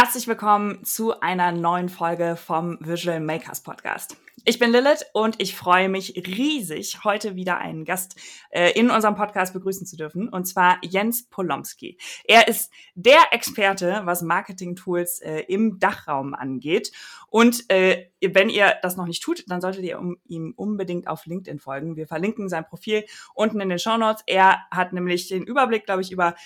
Herzlich willkommen zu einer neuen Folge vom Visual Makers Podcast. Ich bin Lilith und ich freue mich riesig, heute wieder einen Gast äh, in unserem Podcast begrüßen zu dürfen, und zwar Jens Polomski. Er ist der Experte, was Marketing-Tools äh, im Dachraum angeht. Und äh, wenn ihr das noch nicht tut, dann solltet ihr um, ihm unbedingt auf LinkedIn folgen. Wir verlinken sein Profil unten in den Show Notes. Er hat nämlich den Überblick, glaube ich, über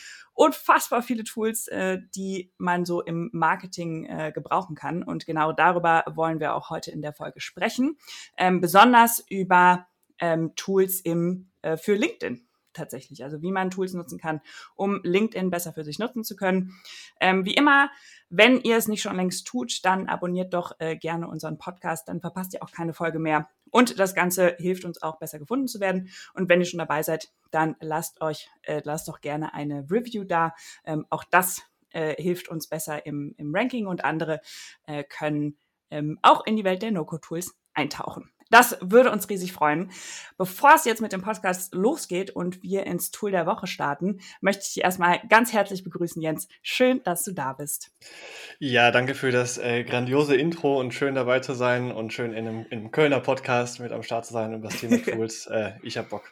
unfassbar viele Tools, äh, die man so im Marketing äh, gebrauchen kann. Und genau darüber wollen wir auch heute in der Folge sprechen. Ähm, besonders über ähm, Tools im, äh, für LinkedIn tatsächlich. Also wie man Tools nutzen kann, um LinkedIn besser für sich nutzen zu können. Ähm, wie immer, wenn ihr es nicht schon längst tut, dann abonniert doch äh, gerne unseren Podcast, dann verpasst ihr auch keine Folge mehr. Und das Ganze hilft uns auch besser gefunden zu werden. Und wenn ihr schon dabei seid, dann lasst euch, äh, lasst doch gerne eine Review da. Ähm, auch das äh, hilft uns besser im, im Ranking und andere äh, können ähm, auch in die Welt der No-Code-Tools eintauchen. Das würde uns riesig freuen. Bevor es jetzt mit dem Podcast losgeht und wir ins Tool der Woche starten, möchte ich dich erstmal ganz herzlich begrüßen, Jens. Schön, dass du da bist. Ja, danke für das äh, grandiose Intro und schön dabei zu sein und schön in einem, in einem Kölner Podcast mit am Start zu sein über das Thema Tools. äh, ich hab Bock.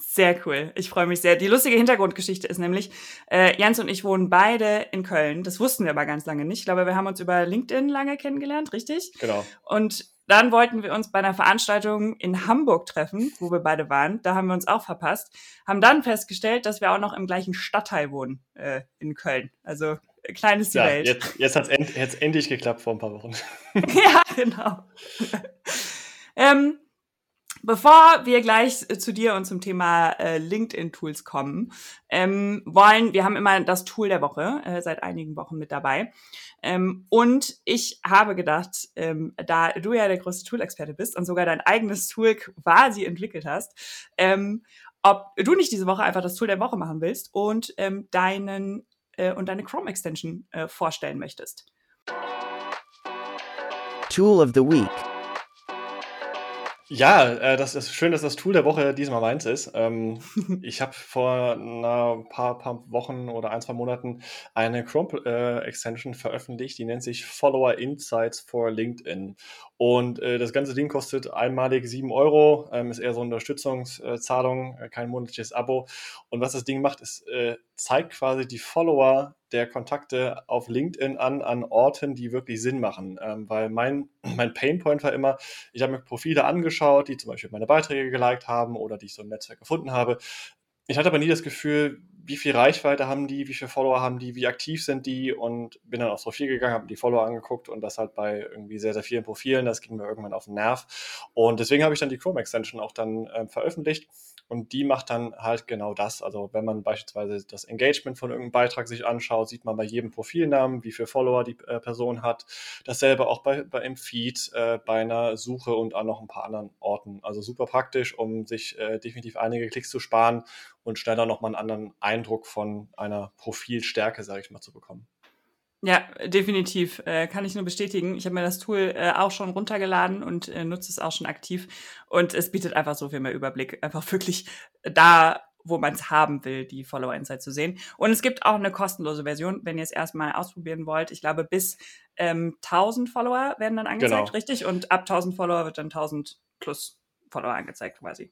Sehr cool. Ich freue mich sehr. Die lustige Hintergrundgeschichte ist nämlich, äh, Jens und ich wohnen beide in Köln. Das wussten wir aber ganz lange nicht. Ich glaube, wir haben uns über LinkedIn lange kennengelernt, richtig? Genau. Und dann wollten wir uns bei einer Veranstaltung in Hamburg treffen, wo wir beide waren. Da haben wir uns auch verpasst. Haben dann festgestellt, dass wir auch noch im gleichen Stadtteil wohnen äh, in Köln. Also äh, klein ist die ja, Welt. Jetzt, jetzt hat es end, endlich geklappt vor ein paar Wochen. ja, genau. ähm, Bevor wir gleich äh, zu dir und zum Thema äh, LinkedIn-Tools kommen, ähm, wollen, wir haben immer das Tool der Woche äh, seit einigen Wochen mit dabei. Ähm, und ich habe gedacht, ähm, da du ja der größte Tool-Experte bist und sogar dein eigenes Tool quasi entwickelt hast, ähm, ob du nicht diese Woche einfach das Tool der Woche machen willst und ähm, deinen äh, und deine Chrome-Extension äh, vorstellen möchtest. Tool of the Week. Ja, äh, das ist schön, dass das Tool der Woche diesmal meins ist. Ähm, ich habe vor ein paar, paar Wochen oder ein, zwei Monaten eine Chrome-Extension äh, veröffentlicht, die nennt sich Follower Insights for LinkedIn. Und äh, das ganze Ding kostet einmalig 7 Euro, ähm, ist eher so eine Unterstützungszahlung, äh, kein monatliches Abo. Und was das Ding macht, ist, äh, zeigt quasi die Follower der Kontakte auf LinkedIn an, an Orten, die wirklich Sinn machen. Ähm, weil mein, mein Painpoint war immer, ich habe mir Profile angeschaut, die zum Beispiel meine Beiträge geliked haben oder die ich so im Netzwerk gefunden habe. Ich hatte aber nie das Gefühl, wie viel Reichweite haben die, wie viele Follower haben die, wie aktiv sind die und bin dann aufs Profil gegangen, habe die Follower angeguckt und das halt bei irgendwie sehr, sehr vielen Profilen. Das ging mir irgendwann auf den Nerv. Und deswegen habe ich dann die Chrome Extension auch dann äh, veröffentlicht und die macht dann halt genau das. Also wenn man beispielsweise das Engagement von irgendeinem Beitrag sich anschaut, sieht man bei jedem Profilnamen, wie viele Follower die äh, Person hat. Dasselbe auch bei, bei im Feed, äh, bei einer Suche und an noch ein paar anderen Orten. Also super praktisch, um sich äh, definitiv einige Klicks zu sparen und schneller nochmal einen anderen Eindruck von einer Profilstärke, sage ich mal, zu bekommen. Ja, definitiv. Äh, kann ich nur bestätigen. Ich habe mir das Tool äh, auch schon runtergeladen und äh, nutze es auch schon aktiv. Und es bietet einfach so viel mehr Überblick. Einfach wirklich da, wo man es haben will, die Follower Insight zu sehen. Und es gibt auch eine kostenlose Version, wenn ihr es erstmal ausprobieren wollt. Ich glaube, bis ähm, 1000 Follower werden dann angezeigt, genau. richtig? Und ab 1000 Follower wird dann 1000 plus Follower angezeigt quasi.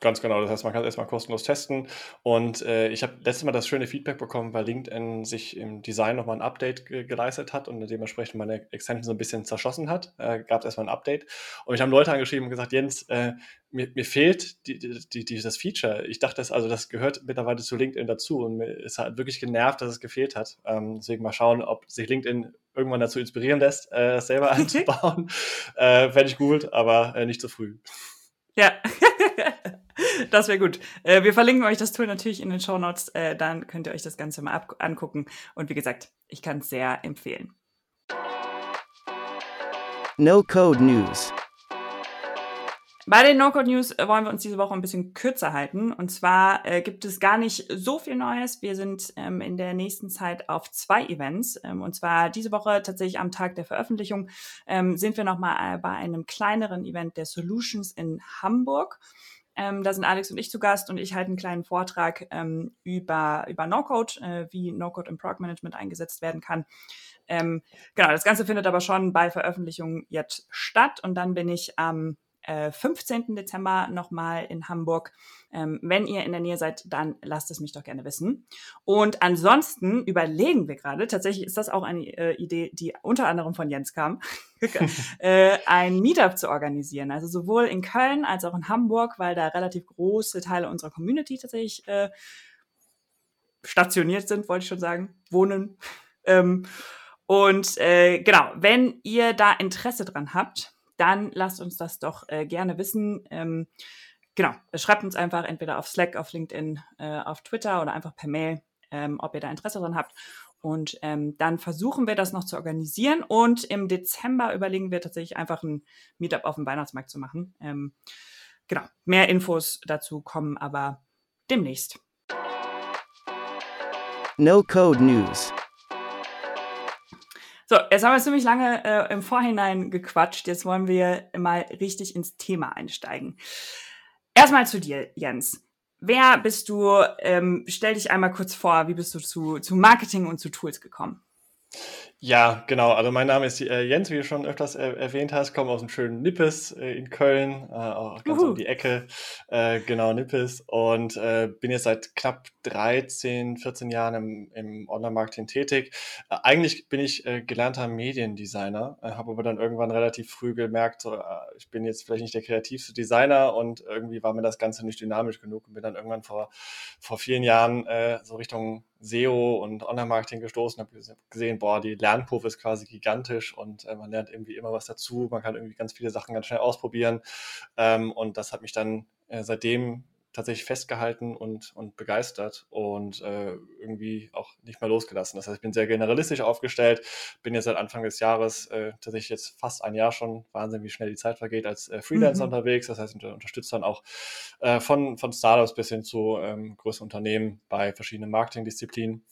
Ganz genau, das heißt, man kann es erstmal kostenlos testen. Und äh, ich habe letztes Mal das schöne Feedback bekommen, weil LinkedIn sich im Design nochmal ein Update ge geleistet hat und dementsprechend meine Extension so ein bisschen zerschossen hat. Äh, Gab es erstmal ein Update. Und ich habe Leute angeschrieben und gesagt, Jens, äh, mir, mir fehlt die, die, die, das Feature. Ich dachte, das, also das gehört mittlerweile zu LinkedIn dazu und mir ist halt wirklich genervt, dass es gefehlt hat. Ähm, deswegen mal schauen, ob sich LinkedIn irgendwann dazu inspirieren lässt, äh, selber einzubauen. äh, Fände ich gut, aber äh, nicht zu früh. Ja. Das wäre gut. Äh, wir verlinken euch das Tool natürlich in den Show Notes. Äh, dann könnt ihr euch das Ganze mal angucken. Und wie gesagt, ich kann es sehr empfehlen. No Code News. Bei den No-Code-News wollen wir uns diese Woche ein bisschen kürzer halten. Und zwar äh, gibt es gar nicht so viel Neues. Wir sind ähm, in der nächsten Zeit auf zwei Events. Ähm, und zwar diese Woche tatsächlich am Tag der Veröffentlichung ähm, sind wir nochmal äh, bei einem kleineren Event der Solutions in Hamburg. Ähm, da sind Alex und ich zu Gast und ich halte einen kleinen Vortrag ähm, über, über No-Code, äh, wie No-Code im Product Management eingesetzt werden kann. Ähm, genau, das Ganze findet aber schon bei Veröffentlichung jetzt statt und dann bin ich am äh, 15. Dezember nochmal in Hamburg. Ähm, wenn ihr in der Nähe seid, dann lasst es mich doch gerne wissen. Und ansonsten überlegen wir gerade, tatsächlich ist das auch eine äh, Idee, die unter anderem von Jens kam, äh, ein Meetup zu organisieren. Also sowohl in Köln als auch in Hamburg, weil da relativ große Teile unserer Community tatsächlich äh, stationiert sind, wollte ich schon sagen, wohnen. Ähm, und äh, genau, wenn ihr da Interesse dran habt, dann lasst uns das doch äh, gerne wissen. Ähm, genau, schreibt uns einfach entweder auf Slack, auf LinkedIn, äh, auf Twitter oder einfach per Mail, ähm, ob ihr da Interesse dran habt. Und ähm, dann versuchen wir das noch zu organisieren. Und im Dezember überlegen wir tatsächlich einfach ein Meetup auf dem Weihnachtsmarkt zu machen. Ähm, genau, mehr Infos dazu kommen aber demnächst. No Code News. So, jetzt haben wir ziemlich lange äh, im Vorhinein gequatscht. Jetzt wollen wir mal richtig ins Thema einsteigen. Erstmal zu dir, Jens. Wer bist du? Ähm, stell dich einmal kurz vor. Wie bist du zu, zu Marketing und zu Tools gekommen? Ja, genau. Also mein Name ist äh, Jens, wie du schon öfters er erwähnt hast, komme aus dem schönen Nippes äh, in Köln, äh, auch ganz Uhu. um die Ecke, äh, genau Nippes und äh, bin jetzt seit knapp 13, 14 Jahren im, im Online-Marketing tätig. Äh, eigentlich bin ich gelernter Mediendesigner, habe aber dann irgendwann relativ früh gemerkt, so, ich bin jetzt vielleicht nicht der kreativste Designer und irgendwie war mir das Ganze nicht dynamisch genug und bin dann irgendwann vor, vor vielen Jahren so Richtung SEO und Online-Marketing gestoßen, habe gesehen, boah, die Lernkurve ist quasi gigantisch und äh, man lernt irgendwie immer was dazu, man kann irgendwie ganz viele Sachen ganz schnell ausprobieren ähm, und das hat mich dann äh, seitdem tatsächlich festgehalten und, und begeistert und äh, irgendwie auch nicht mehr losgelassen. Das heißt, ich bin sehr generalistisch aufgestellt, bin jetzt seit Anfang des Jahres äh, tatsächlich jetzt fast ein Jahr schon, Wahnsinn, wie schnell die Zeit vergeht, als äh, Freelancer mhm. unterwegs. Das heißt, ich unterstütze dann auch äh, von, von Startups bis hin zu ähm, größeren Unternehmen bei verschiedenen Marketingdisziplinen.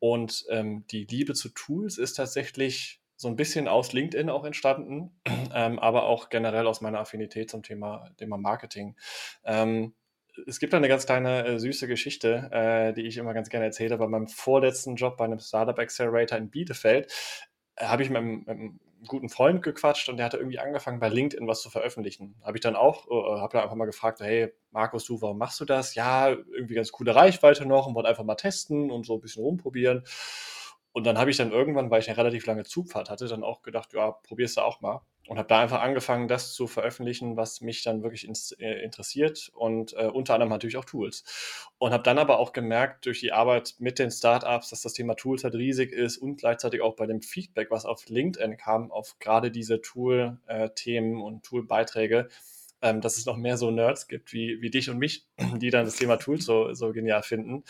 Und ähm, die Liebe zu Tools ist tatsächlich so ein bisschen aus LinkedIn auch entstanden, ähm, aber auch generell aus meiner Affinität zum Thema, Thema Marketing. Ähm, es gibt eine ganz kleine äh, süße Geschichte, äh, die ich immer ganz gerne erzähle. Bei meinem vorletzten Job bei einem Startup Accelerator in Bielefeld äh, habe ich mit einem, mit einem, guten Freund gequatscht und der hatte irgendwie angefangen bei LinkedIn was zu veröffentlichen. Habe ich dann auch, äh, habe dann einfach mal gefragt, hey Markus, du, warum machst du das? Ja, irgendwie ganz coole Reichweite noch und wollte einfach mal testen und so ein bisschen rumprobieren. Und dann habe ich dann irgendwann, weil ich eine relativ lange Zugfahrt hatte, dann auch gedacht, ja, probierst du auch mal. Und habe da einfach angefangen, das zu veröffentlichen, was mich dann wirklich ins, äh, interessiert und äh, unter anderem natürlich auch Tools. Und habe dann aber auch gemerkt, durch die Arbeit mit den Startups, dass das Thema Tools halt riesig ist und gleichzeitig auch bei dem Feedback, was auf LinkedIn kam, auf gerade diese Tool-Themen äh, und Tool-Beiträge, ähm, dass es noch mehr so Nerds gibt wie, wie dich und mich, die dann das Thema Tools so, so genial finden.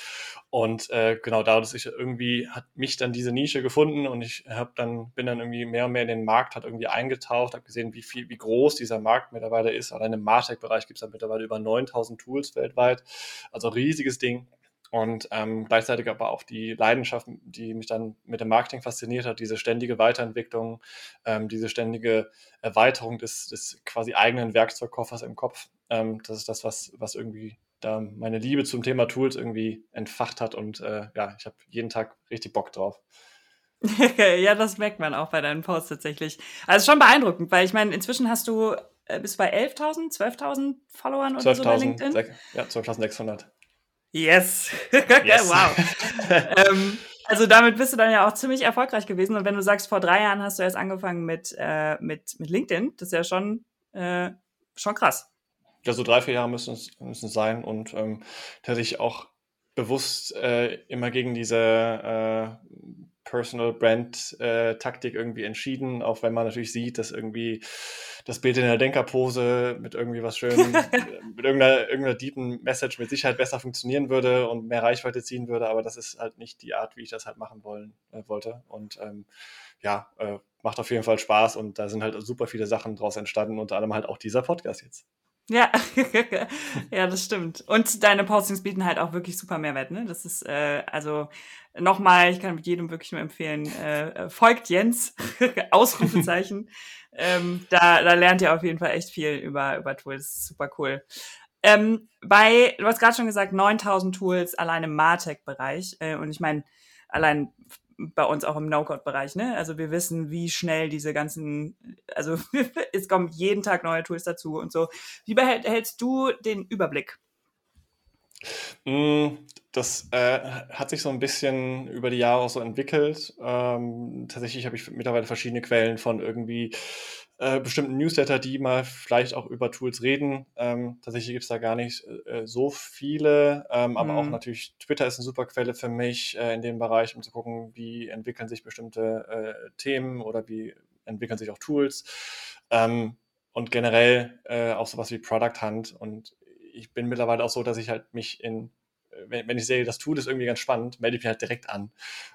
Und äh, genau dadurch ich irgendwie hat mich dann diese Nische gefunden und ich habe dann bin dann irgendwie mehr und mehr in den Markt hat irgendwie eingetaucht, habe gesehen, wie viel wie groß dieser Markt mittlerweile ist. Allein im Martech-Bereich gibt es dann mittlerweile über 9000 Tools weltweit, also riesiges Ding und ähm, gleichzeitig aber auch die Leidenschaft, die mich dann mit dem Marketing fasziniert hat, diese ständige Weiterentwicklung, ähm, diese ständige Erweiterung des, des quasi eigenen Werkzeugkoffers im Kopf. Ähm, das ist das, was, was irgendwie da meine Liebe zum Thema Tools irgendwie entfacht hat und äh, ja, ich habe jeden Tag richtig Bock drauf. ja, das merkt man auch bei deinen Posts tatsächlich. Also schon beeindruckend, weil ich meine, inzwischen hast du, äh, bist bei 11.000, 12.000 Followern oder 12 so bei LinkedIn? Ja, 12.600. Yes. yes. wow. ähm, also damit bist du dann ja auch ziemlich erfolgreich gewesen. Und wenn du sagst, vor drei Jahren hast du erst angefangen mit, äh, mit, mit LinkedIn, das ist ja schon, äh, schon krass. Ja, so drei, vier Jahre müssen es, müssen sein. Und ähm, tatsächlich auch bewusst äh, immer gegen diese äh, Personal Brand äh, Taktik irgendwie entschieden, auch wenn man natürlich sieht, dass irgendwie das Bild in der Denkerpose mit irgendwie was schön, mit irgendeiner, irgendeiner deepen Message mit Sicherheit besser funktionieren würde und mehr Reichweite ziehen würde, aber das ist halt nicht die Art, wie ich das halt machen wollen, äh, wollte. Und ähm, ja, äh, macht auf jeden Fall Spaß und da sind halt super viele Sachen draus entstanden, unter anderem halt auch dieser Podcast jetzt. Ja, ja, das stimmt. Und deine Postings bieten halt auch wirklich super Mehrwert, ne? Das ist, äh, also nochmal, ich kann mit jedem wirklich nur empfehlen, äh, folgt Jens, Ausrufezeichen. ähm, da, da lernt ihr auf jeden Fall echt viel über, über Tools. Super cool. Ähm, bei, du hast gerade schon gesagt, 9000 Tools allein im Martech-Bereich. Äh, und ich meine, allein bei uns auch im No-Code-Bereich, ne? Also wir wissen, wie schnell diese ganzen, also es kommen jeden Tag neue Tools dazu und so. Wie behältst du den Überblick? Mm, das äh, hat sich so ein bisschen über die Jahre auch so entwickelt. Ähm, tatsächlich habe ich mittlerweile verschiedene Quellen von irgendwie äh, bestimmten Newsletter, die mal vielleicht auch über Tools reden. Ähm, tatsächlich gibt es da gar nicht äh, so viele, ähm, aber mhm. auch natürlich Twitter ist eine super Quelle für mich äh, in dem Bereich, um zu gucken, wie entwickeln sich bestimmte äh, Themen oder wie entwickeln sich auch Tools. Ähm, und generell äh, auch sowas wie Product Hunt. Und ich bin mittlerweile auch so, dass ich halt mich in wenn, wenn ich sehe, das Tool ist irgendwie ganz spannend, melde ich mich halt direkt an.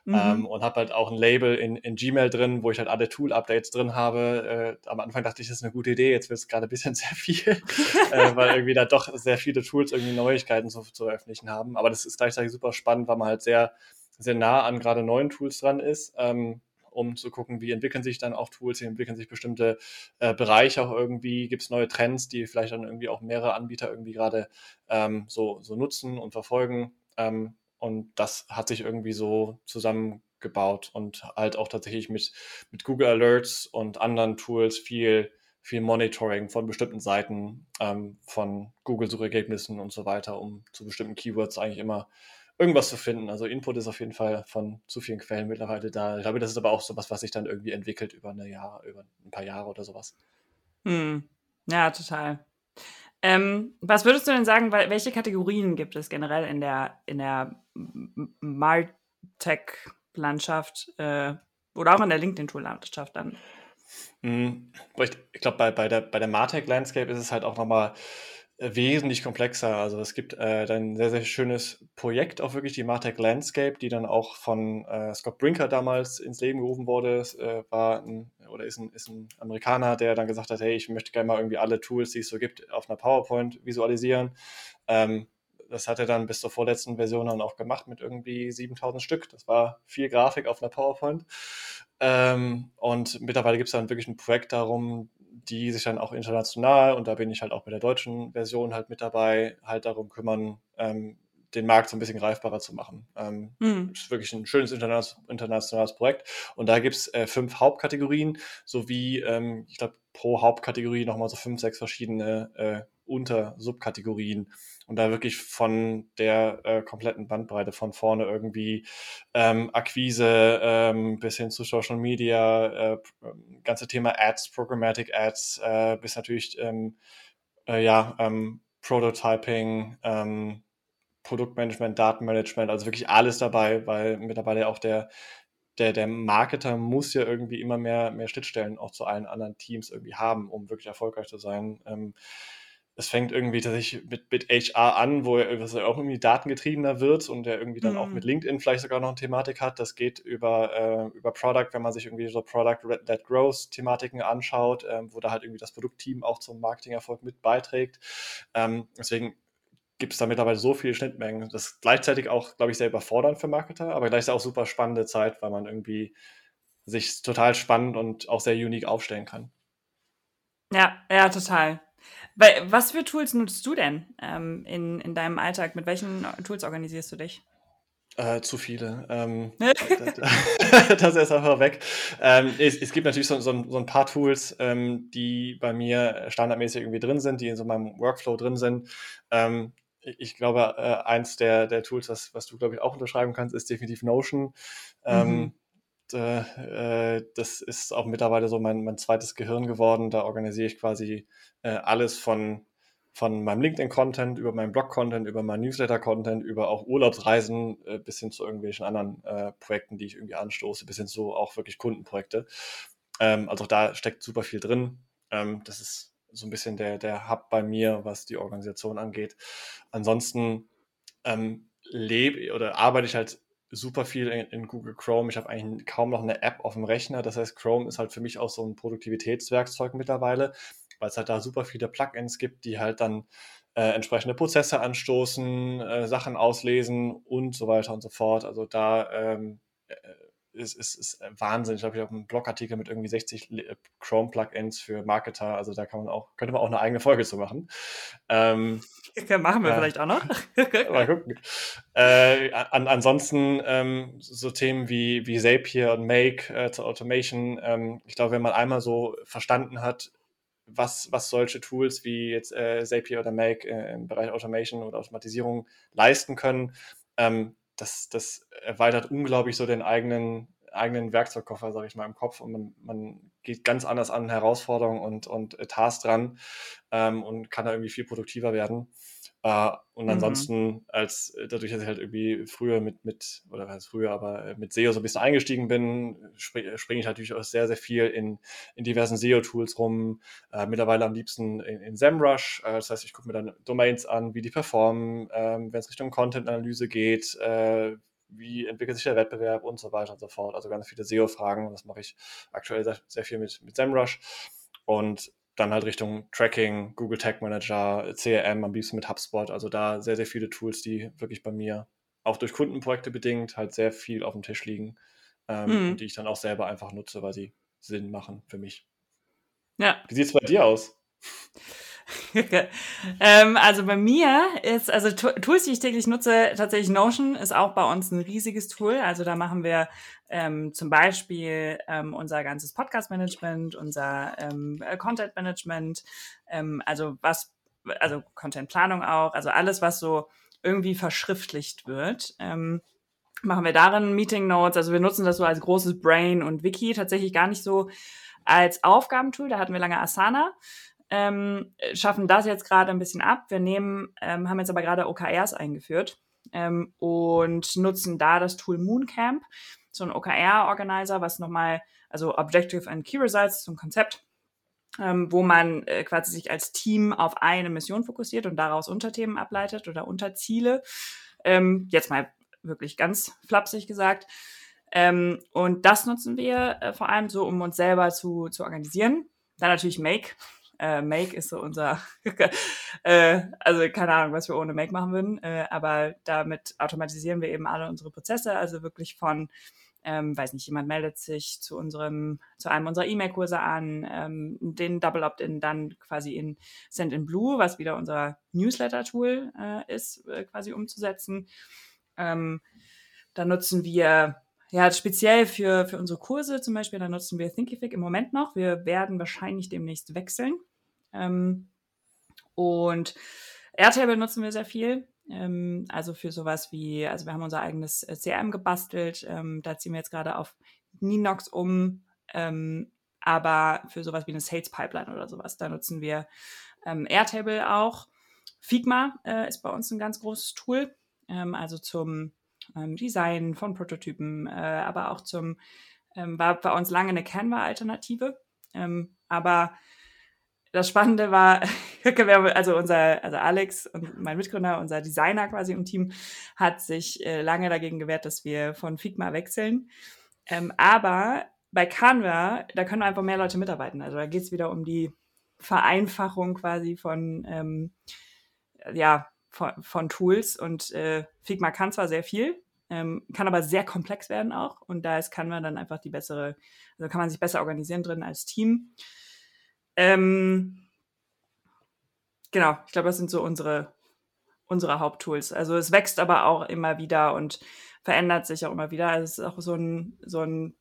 Mhm. Ähm, und habe halt auch ein Label in, in Gmail drin, wo ich halt alle Tool-Updates drin habe. Äh, am Anfang dachte ich, das ist eine gute Idee, jetzt wird es gerade ein bisschen sehr viel, äh, weil irgendwie da doch sehr viele Tools irgendwie Neuigkeiten zu, zu veröffentlichen haben. Aber das ist gleichzeitig super spannend, weil man halt sehr, sehr nah an gerade neuen Tools dran ist. Ähm, um zu gucken, wie entwickeln sich dann auch Tools, wie entwickeln sich bestimmte äh, Bereiche auch irgendwie, gibt es neue Trends, die vielleicht dann irgendwie auch mehrere Anbieter irgendwie gerade ähm, so, so nutzen und verfolgen. Ähm, und das hat sich irgendwie so zusammengebaut und halt auch tatsächlich mit, mit Google Alerts und anderen Tools viel, viel Monitoring von bestimmten Seiten, ähm, von Google-Suchergebnissen und so weiter, um zu bestimmten Keywords eigentlich immer irgendwas zu finden. Also Input ist auf jeden Fall von zu vielen Quellen mittlerweile da. Ich glaube, das ist aber auch sowas, was sich dann irgendwie entwickelt über eine Jahr, über ein paar Jahre oder sowas. Hm. Ja, total. Ähm, was würdest du denn sagen, welche Kategorien gibt es generell in der, in der Martech-Landschaft äh, oder auch in der LinkedIn-Tool-Landschaft dann? Hm. Ich, glaube, bei, bei der, bei der Martech-Landscape ist es halt auch nochmal wesentlich komplexer. Also es gibt äh, ein sehr, sehr schönes Projekt, auch wirklich die Martech Landscape, die dann auch von äh, Scott Brinker damals ins Leben gerufen wurde. Äh, war ein, oder ist ein, ist ein Amerikaner, der dann gesagt hat, hey, ich möchte gerne mal irgendwie alle Tools, die es so gibt, auf einer PowerPoint visualisieren. Ähm, das hat er dann bis zur vorletzten Version dann auch gemacht mit irgendwie 7000 Stück. Das war viel Grafik auf einer PowerPoint. Ähm, und mittlerweile gibt es dann wirklich ein Projekt darum, die sich dann auch international, und da bin ich halt auch mit der deutschen Version halt mit dabei, halt darum kümmern, ähm, den Markt so ein bisschen greifbarer zu machen. Ähm, mhm. ist wirklich ein schönes internationales Projekt. Und da gibt es äh, fünf Hauptkategorien, sowie, ähm, ich glaube, pro Hauptkategorie nochmal so fünf, sechs verschiedene äh, Unter-Subkategorien und da wirklich von der äh, kompletten Bandbreite von vorne irgendwie ähm, Akquise ähm, bis hin zu Social Media, äh, ganze Thema Ads, Programmatic Ads, äh, bis natürlich ähm, äh, ja, ähm, Prototyping, ähm, Produktmanagement, Datenmanagement, also wirklich alles dabei, weil mittlerweile auch der der, der Marketer muss ja irgendwie immer mehr, mehr Schnittstellen auch zu allen anderen Teams irgendwie haben, um wirklich erfolgreich zu sein. Ähm, es fängt irgendwie tatsächlich mit, mit HR an, wo er, was er auch irgendwie datengetriebener wird und der irgendwie dann mhm. auch mit LinkedIn vielleicht sogar noch eine Thematik hat. Das geht über, äh, über Product, wenn man sich irgendwie so Product-Led Growth-Thematiken anschaut, äh, wo da halt irgendwie das Produktteam auch zum Marketingerfolg mit beiträgt. Ähm, deswegen gibt es da mittlerweile so viele Schnittmengen. Das ist gleichzeitig auch, glaube ich, sehr überfordernd für Marketer, aber gleichzeitig auch super spannende Zeit, weil man irgendwie sich total spannend und auch sehr unique aufstellen kann. Ja, ja, total. Weil, was für Tools nutzt du denn ähm, in, in deinem Alltag? Mit welchen Tools organisierst du dich? Äh, zu viele. Ähm, das ist einfach weg. Ähm, es, es, gibt natürlich so, so, so ein paar Tools, ähm, die bei mir standardmäßig irgendwie drin sind, die in so meinem Workflow drin sind. Ähm, ich glaube, äh, eins der, der Tools, was, was du, glaube ich, auch unterschreiben kannst, ist definitiv Notion. Ähm, mhm. Äh, äh, das ist auch mittlerweile so mein, mein zweites Gehirn geworden. Da organisiere ich quasi äh, alles von, von meinem LinkedIn-Content, über meinen Blog-Content, über meinen Newsletter-Content, über auch Urlaubsreisen bis hin zu irgendwelchen anderen Projekten, die ich irgendwie anstoße, bis hin zu auch wirklich Kundenprojekte. Ähm, also da steckt super viel drin. Ähm, das ist so ein bisschen der, der Hub bei mir, was die Organisation angeht. Ansonsten ähm, lebe oder arbeite ich halt super viel in, in Google Chrome. Ich habe eigentlich kaum noch eine App auf dem Rechner. Das heißt, Chrome ist halt für mich auch so ein Produktivitätswerkzeug mittlerweile, weil es halt da super viele Plugins gibt, die halt dann äh, entsprechende Prozesse anstoßen, äh, Sachen auslesen und so weiter und so fort. Also da ähm, äh, ist, ist, ist Wahnsinn. Ich glaube, ich habe einen Blogartikel mit irgendwie 60 äh, Chrome-Plugins für Marketer. Also da kann man auch, könnte man auch eine eigene Folge zu machen. Ähm, machen wir äh, vielleicht auch noch. mal gucken. Äh, an, ansonsten ähm, so Themen wie, wie Zapier und Make äh, zur Automation. Ähm, ich glaube, wenn man einmal so verstanden hat, was, was solche Tools wie jetzt äh, Zapier oder Make äh, im Bereich Automation oder Automatisierung leisten können, ähm, das, das erweitert unglaublich so den eigenen, eigenen Werkzeugkoffer, sage ich mal, im Kopf und man, man geht ganz anders an Herausforderungen und, und äh, Tasks dran ähm, und kann da irgendwie viel produktiver werden. Äh, und mhm. ansonsten, mhm. als äh, dadurch, dass ich halt irgendwie früher mit, mit oder was früher, aber äh, mit SEO so ein bisschen eingestiegen bin, springe spring ich natürlich auch sehr, sehr viel in, in diversen SEO-Tools rum. Äh, mittlerweile am liebsten in, in SEMrush. Äh, das heißt, ich gucke mir dann Domains an, wie die performen, ähm, wenn es Richtung Content-Analyse geht, äh, wie entwickelt sich der Wettbewerb und so weiter und so fort. Also ganz viele SEO-Fragen. Das mache ich aktuell sehr, sehr viel mit, mit SEMrush. Und dann halt Richtung Tracking, Google Tag Manager, CRM, am liebsten mit HubSpot. Also da sehr, sehr viele Tools, die wirklich bei mir auch durch Kundenprojekte bedingt halt sehr viel auf dem Tisch liegen ähm, mhm. die ich dann auch selber einfach nutze, weil sie Sinn machen für mich. Ja. Wie sieht es bei dir aus? ähm, also bei mir ist, also Tools, die ich täglich nutze, tatsächlich Notion ist auch bei uns ein riesiges Tool. Also da machen wir ähm, zum Beispiel ähm, unser ganzes Podcast-Management, unser ähm, Content-Management, ähm, also was, also Content-Planung auch, also alles, was so irgendwie verschriftlicht wird. Ähm, machen wir darin Meeting Notes. Also wir nutzen das so als großes Brain und Wiki tatsächlich gar nicht so als Aufgabentool. Da hatten wir lange Asana ähm, schaffen das jetzt gerade ein bisschen ab. Wir nehmen, ähm, haben jetzt aber gerade OKRs eingeführt ähm, und nutzen da das Tool Mooncamp, so ein OKR-Organizer, was nochmal, also Objective and Key Results, so ein Konzept, ähm, wo man äh, quasi sich als Team auf eine Mission fokussiert und daraus Unterthemen ableitet oder Unterziele. Ähm, jetzt mal wirklich ganz flapsig gesagt. Ähm, und das nutzen wir äh, vor allem so, um uns selber zu, zu organisieren. Dann natürlich Make, äh, Make ist so unser, äh, also keine Ahnung, was wir ohne Make machen würden, äh, aber damit automatisieren wir eben alle unsere Prozesse, also wirklich von, ähm, weiß nicht, jemand meldet sich zu unserem, zu einem unserer E-Mail-Kurse an, ähm, den Double Opt-in dann quasi in Send in Blue, was wieder unser Newsletter-Tool äh, ist, äh, quasi umzusetzen. Ähm, da nutzen wir ja, speziell für, für unsere Kurse zum Beispiel, da nutzen wir Thinkific im Moment noch. Wir werden wahrscheinlich demnächst wechseln. Ähm, und Airtable nutzen wir sehr viel. Ähm, also für sowas wie, also wir haben unser eigenes äh, CRM gebastelt. Ähm, da ziehen wir jetzt gerade auf Ninox um. Ähm, aber für sowas wie eine Sales Pipeline oder sowas, da nutzen wir ähm, Airtable auch. Figma äh, ist bei uns ein ganz großes Tool. Ähm, also zum ähm, Design von Prototypen, äh, aber auch zum, ähm, war bei uns lange eine Canva-Alternative. Ähm, aber das Spannende war, also unser, also Alex und mein Mitgründer, unser Designer quasi im Team, hat sich äh, lange dagegen gewehrt, dass wir von Figma wechseln. Ähm, aber bei Canva, da können einfach mehr Leute mitarbeiten. Also da geht es wieder um die Vereinfachung quasi von, ähm, ja, von, von Tools und äh, Figma kann zwar sehr viel, ähm, kann aber sehr komplex werden auch und da ist Canva dann einfach die bessere, also kann man sich besser organisieren drin als Team. Ähm, genau, ich glaube, das sind so unsere, unsere Haupttools. Also es wächst aber auch immer wieder und verändert sich auch immer wieder. Also es ist auch so ein, so ein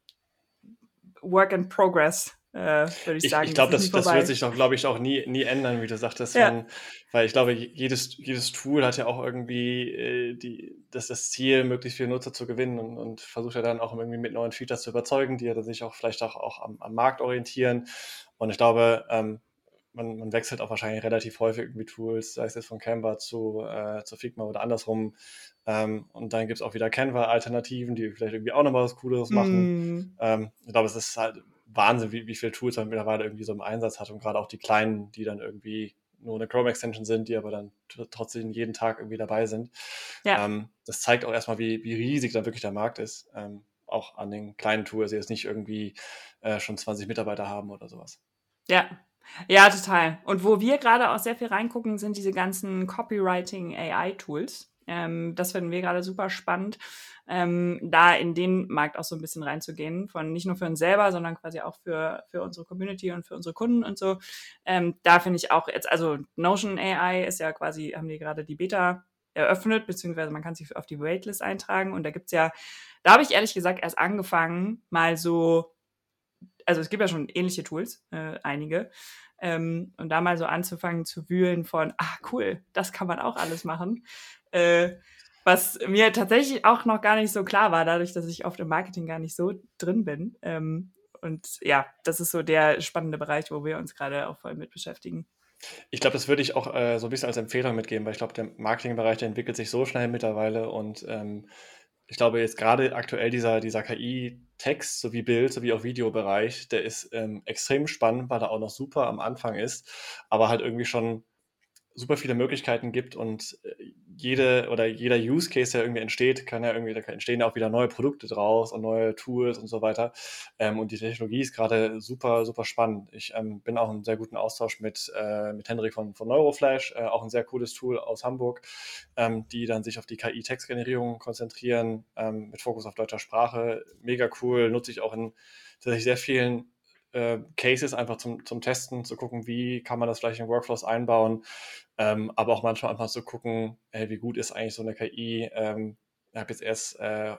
Work in Progress äh, würde ich, sagen. Ich glaube, das, das, wird sich doch, glaube ich, auch nie, nie ändern, wie du sagtest. Ja. Von, weil ich glaube, jedes, jedes Tool hat ja auch irgendwie äh, die, das, das Ziel, möglichst viele Nutzer zu gewinnen und, und versucht ja dann auch irgendwie mit neuen Features zu überzeugen, die ja sich auch vielleicht auch, auch am, am Markt orientieren. Und ich glaube, ähm, man, man, wechselt auch wahrscheinlich relativ häufig irgendwie Tools, sei es jetzt von Canva zu, äh, zu Figma oder andersrum. Ähm, und dann gibt es auch wieder Canva-Alternativen, die vielleicht irgendwie auch nochmal was Cooleres machen. Mm. Ähm, ich glaube, es ist halt Wahnsinn, wie, wie viele Tools man mittlerweile irgendwie so im Einsatz hat und gerade auch die kleinen, die dann irgendwie nur eine Chrome-Extension sind, die aber dann trotzdem jeden Tag irgendwie dabei sind. Ja. Ähm, das zeigt auch erstmal, wie, wie riesig dann wirklich der Markt ist. Ähm, auch an den kleinen Tools, die jetzt nicht irgendwie äh, schon 20 Mitarbeiter haben oder sowas. Ja, ja, total. Und wo wir gerade auch sehr viel reingucken, sind diese ganzen Copywriting AI-Tools. Ähm, das finden wir gerade super spannend, ähm, da in den Markt auch so ein bisschen reinzugehen, von nicht nur für uns selber, sondern quasi auch für, für unsere Community und für unsere Kunden und so. Ähm, da finde ich auch jetzt, also Notion AI ist ja quasi, haben die gerade die Beta eröffnet, beziehungsweise man kann sich auf die Waitlist eintragen und da gibt's ja, da habe ich ehrlich gesagt erst angefangen, mal so, also es gibt ja schon ähnliche Tools, äh, einige, ähm, und da mal so anzufangen zu wühlen von, ah cool, das kann man auch alles machen. Äh, was mir tatsächlich auch noch gar nicht so klar war, dadurch, dass ich oft im Marketing gar nicht so drin bin. Ähm, und ja, das ist so der spannende Bereich, wo wir uns gerade auch voll mit beschäftigen. Ich glaube, das würde ich auch äh, so ein bisschen als Empfehlung mitgeben, weil ich glaube, der Marketingbereich, der entwickelt sich so schnell mittlerweile und ähm, ich glaube, jetzt gerade aktuell dieser, dieser KI-Text sowie Bild sowie auch Videobereich, der ist ähm, extrem spannend, weil er auch noch super am Anfang ist, aber halt irgendwie schon super viele Möglichkeiten gibt und äh, jede oder jeder Use Case, der irgendwie entsteht, kann ja irgendwie, da entstehen ja auch wieder neue Produkte draus und neue Tools und so weiter. Ähm, und die Technologie ist gerade super, super spannend. Ich ähm, bin auch in sehr guten Austausch mit, äh, mit Hendrik von, von Neuroflash, äh, auch ein sehr cooles Tool aus Hamburg, ähm, die dann sich auf die KI-Textgenerierung konzentrieren, ähm, mit Fokus auf deutscher Sprache. Mega cool, nutze ich auch in tatsächlich sehr vielen äh, Cases einfach zum, zum Testen, zu gucken, wie kann man das vielleicht in Workflows einbauen, ähm, aber auch manchmal einfach zu gucken, hey, wie gut ist eigentlich so eine KI. Ähm, ich habe jetzt erst äh,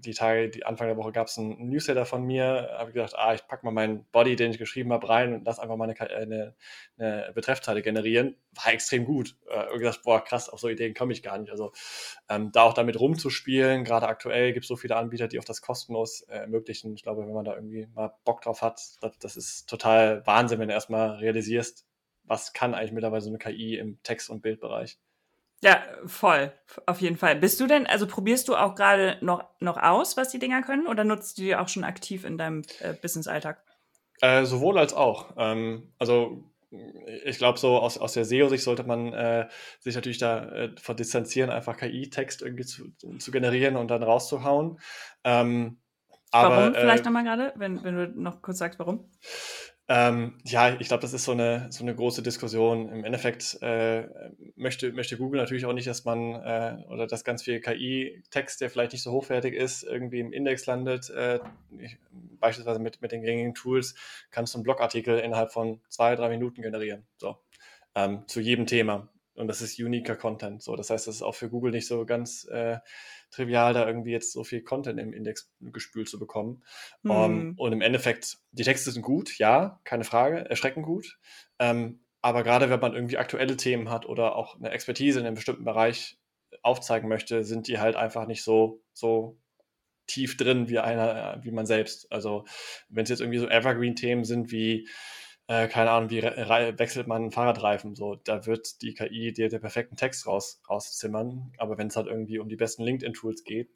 die Tage, die Anfang der Woche gab es einen Newsletter von mir, habe ich gedacht, ah, ich packe mal meinen Body, den ich geschrieben habe, rein und lass einfach mal eine, eine, eine Betreffzeile generieren. War extrem gut. Äh, und gedacht, boah, krass, auf so Ideen komme ich gar nicht. Also ähm, da auch damit rumzuspielen, gerade aktuell gibt es so viele Anbieter, die auch das kostenlos äh, ermöglichen. Ich glaube, wenn man da irgendwie mal Bock drauf hat, das, das ist total Wahnsinn, wenn du erstmal realisierst, was kann eigentlich mittlerweile so eine KI im Text- und Bildbereich. Ja, voll, auf jeden Fall. Bist du denn, also probierst du auch gerade noch, noch aus, was die Dinger können, oder nutzt du die auch schon aktiv in deinem äh, Business-Alltag? Äh, sowohl als auch. Ähm, also ich glaube, so aus, aus der SEO-Sicht sollte man äh, sich natürlich da äh, von distanzieren, einfach KI-Text irgendwie zu, zu generieren und dann rauszuhauen. Ähm, aber, warum vielleicht äh, nochmal gerade, wenn, wenn du noch kurz sagst, warum? Ähm, ja, ich glaube, das ist so eine, so eine große Diskussion. Im Endeffekt äh, möchte, möchte Google natürlich auch nicht, dass man äh, oder dass ganz viel KI-Text, der vielleicht nicht so hochwertig ist, irgendwie im Index landet. Äh, ich, beispielsweise mit, mit den gängigen Tools kannst du einen Blogartikel innerhalb von zwei, drei Minuten generieren. So. Ähm, zu jedem Thema. Und das ist uniker Content. So, das heißt, das ist auch für Google nicht so ganz äh, trivial, da irgendwie jetzt so viel Content im Index gespült zu bekommen. Mhm. Um, und im Endeffekt, die Texte sind gut, ja, keine Frage, erschreckend gut. Ähm, aber gerade wenn man irgendwie aktuelle Themen hat oder auch eine Expertise in einem bestimmten Bereich aufzeigen möchte, sind die halt einfach nicht so, so tief drin wie einer, wie man selbst. Also wenn es jetzt irgendwie so Evergreen-Themen sind wie äh, keine Ahnung, wie wechselt man einen Fahrradreifen, so, da wird die KI dir den perfekten Text raus, rauszimmern, aber wenn es halt irgendwie um die besten LinkedIn-Tools geht,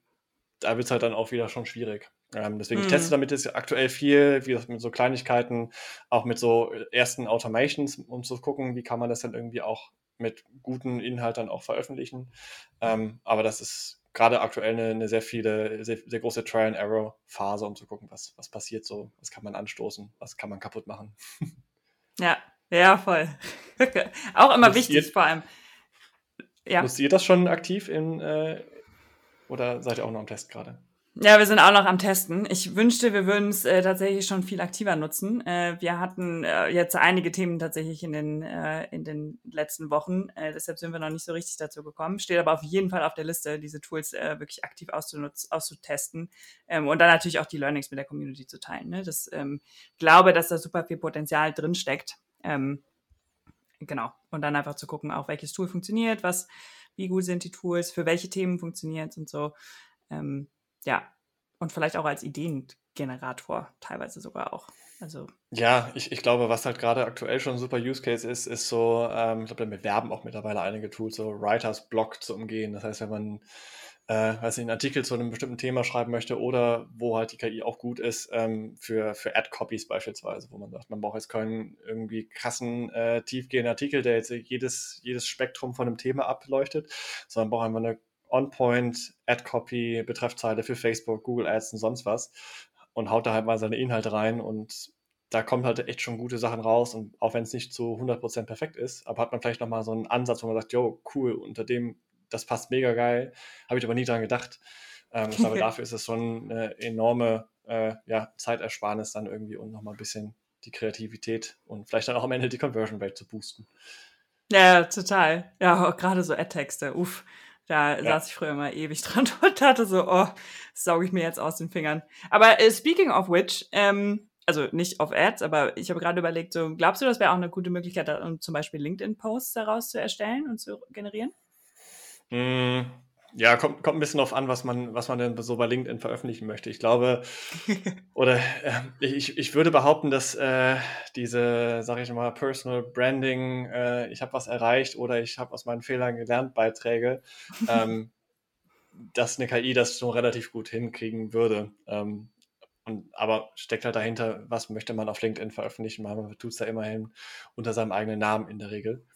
da wird es halt dann auch wieder schon schwierig. Ähm, deswegen, mhm. ich teste damit jetzt aktuell viel, wie das mit so Kleinigkeiten, auch mit so ersten Automations, um zu gucken, wie kann man das dann irgendwie auch mit guten Inhalten auch veröffentlichen. Ähm, aber das ist gerade aktuell eine, eine, sehr viele, sehr, sehr große Trial-and-Error-Phase, um zu gucken, was, was passiert so, was kann man anstoßen, was kann man kaputt machen. Ja, ja, voll. auch immer Nutzt wichtig, vor allem. Ja. Nutzt ihr das schon aktiv in, äh, oder seid ihr auch noch am Test gerade? Ja, wir sind auch noch am Testen. Ich wünschte, wir würden es äh, tatsächlich schon viel aktiver nutzen. Äh, wir hatten äh, jetzt einige Themen tatsächlich in den, äh, in den letzten Wochen. Äh, deshalb sind wir noch nicht so richtig dazu gekommen. Steht aber auf jeden Fall auf der Liste, diese Tools äh, wirklich aktiv auszunutzen, auszutesten ähm, und dann natürlich auch die Learnings mit der Community zu teilen. Ne? Das ähm, glaube, dass da super viel Potenzial drin steckt. Ähm, genau. Und dann einfach zu gucken, auch welches Tool funktioniert, was, wie gut sind die Tools, für welche Themen funktioniert und so. Ähm, ja, und vielleicht auch als Ideengenerator teilweise sogar auch. Also. Ja, ich, ich glaube, was halt gerade aktuell schon ein super Use Case ist, ist so, ähm, ich glaube, da bewerben auch mittlerweile einige Tools, so Writers Block zu umgehen. Das heißt, wenn man äh, weiß nicht, einen Artikel zu einem bestimmten Thema schreiben möchte oder wo halt die KI auch gut ist, ähm, für, für Ad-Copies beispielsweise, wo man sagt, man braucht jetzt keinen irgendwie krassen, äh, tiefgehenden Artikel, der jetzt jedes, jedes Spektrum von einem Thema ableuchtet, sondern braucht einfach eine On-Point, Ad-Copy, Betreffzeile für Facebook, Google Ads und sonst was und haut da halt mal seine Inhalte rein und da kommt halt echt schon gute Sachen raus und auch wenn es nicht zu 100% perfekt ist, aber hat man vielleicht nochmal so einen Ansatz, wo man sagt, yo, cool, unter dem das passt mega geil. Habe ich aber nie dran gedacht. Ähm, ich glaube, dafür ist es schon eine enorme äh, ja, Zeitersparnis dann irgendwie und nochmal ein bisschen die Kreativität und vielleicht dann auch am Ende die Conversion Rate zu boosten. Ja, total. Ja, gerade so Ad-Texte, uff. Da ja. saß ich früher mal ewig dran und dachte so, oh, das sauge ich mir jetzt aus den Fingern. Aber äh, speaking of which, ähm, also nicht auf Ads, aber ich habe gerade überlegt, so, glaubst du, das wäre auch eine gute Möglichkeit, um zum Beispiel LinkedIn-Posts daraus zu erstellen und zu generieren? Mm, ja, kommt, kommt ein bisschen darauf an, was man, was man denn so bei LinkedIn veröffentlichen möchte. Ich glaube, oder äh, ich, ich würde behaupten, dass äh, diese, sage ich mal, Personal Branding, äh, ich habe was erreicht oder ich habe aus meinen Fehlern gelernt, Beiträge, ähm, dass eine KI das schon relativ gut hinkriegen würde. Ähm, und, aber steckt halt dahinter, was möchte man auf LinkedIn veröffentlichen? Man tut es ja immerhin unter seinem eigenen Namen in der Regel.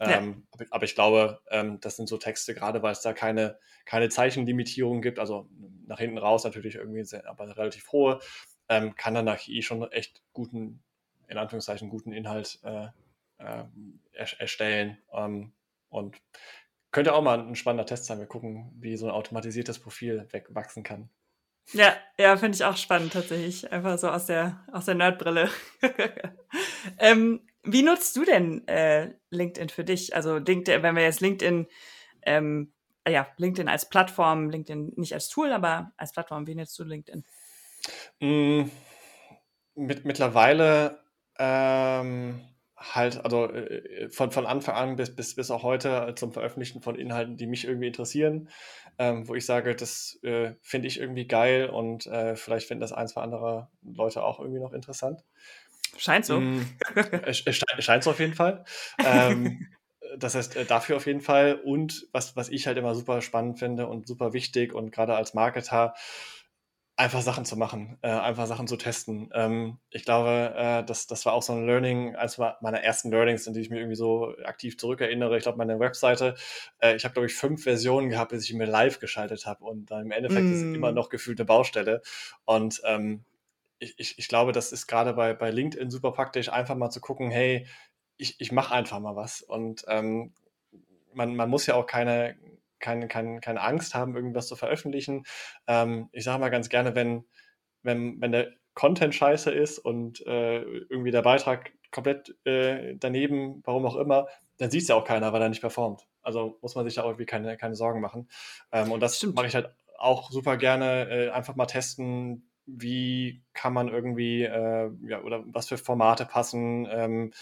Ähm, ja. aber ich glaube, ähm, das sind so Texte, gerade weil es da keine, keine Zeichenlimitierung gibt, also nach hinten raus natürlich irgendwie, sehr, aber relativ hohe, ähm, kann dann nach KI schon echt guten, in Anführungszeichen, guten Inhalt äh, äh, er, erstellen. Ähm, und könnte auch mal ein spannender Test sein. Wir gucken, wie so ein automatisiertes Profil wegwachsen kann. Ja, ja, finde ich auch spannend tatsächlich. Einfach so aus der, aus der Nerdbrille. ähm, wie nutzt du denn äh, LinkedIn für dich? Also LinkedIn, wenn wir jetzt LinkedIn, ähm, ja, LinkedIn als Plattform, LinkedIn nicht als Tool, aber als Plattform, wie nutzt du LinkedIn? Mm, mit, mittlerweile ähm, halt, also äh, von, von Anfang an bis, bis, bis auch heute zum Veröffentlichen von Inhalten, die mich irgendwie interessieren, ähm, wo ich sage, das äh, finde ich irgendwie geil und äh, vielleicht finden das ein, zwei andere Leute auch irgendwie noch interessant. Scheint so. Es, es scheint so auf jeden Fall. ähm, das heißt, äh, dafür auf jeden Fall. Und was, was ich halt immer super spannend finde und super wichtig und gerade als Marketer, einfach Sachen zu machen, äh, einfach Sachen zu testen. Ähm, ich glaube, äh, das, das war auch so ein Learning, eines meiner ersten Learnings, in die ich mich irgendwie so aktiv zurückerinnere. Ich glaube, meine Webseite, äh, ich habe, glaube ich, fünf Versionen gehabt, bis ich mir live geschaltet habe und dann im Endeffekt mm. ist es immer mm. noch gefühlt eine Baustelle. Und ähm, ich, ich, ich glaube, das ist gerade bei, bei LinkedIn super praktisch, einfach mal zu gucken, hey, ich, ich mache einfach mal was. Und ähm, man, man muss ja auch keine, keine, keine, keine Angst haben, irgendwas zu veröffentlichen. Ähm, ich sage mal ganz gerne, wenn, wenn, wenn der Content scheiße ist und äh, irgendwie der Beitrag komplett äh, daneben, warum auch immer, dann sieht es ja auch keiner, weil er nicht performt. Also muss man sich da auch irgendwie keine, keine Sorgen machen. Ähm, und das mache ich halt auch super gerne, äh, einfach mal testen, wie kann man irgendwie, äh, ja, oder was für Formate passen, ähm,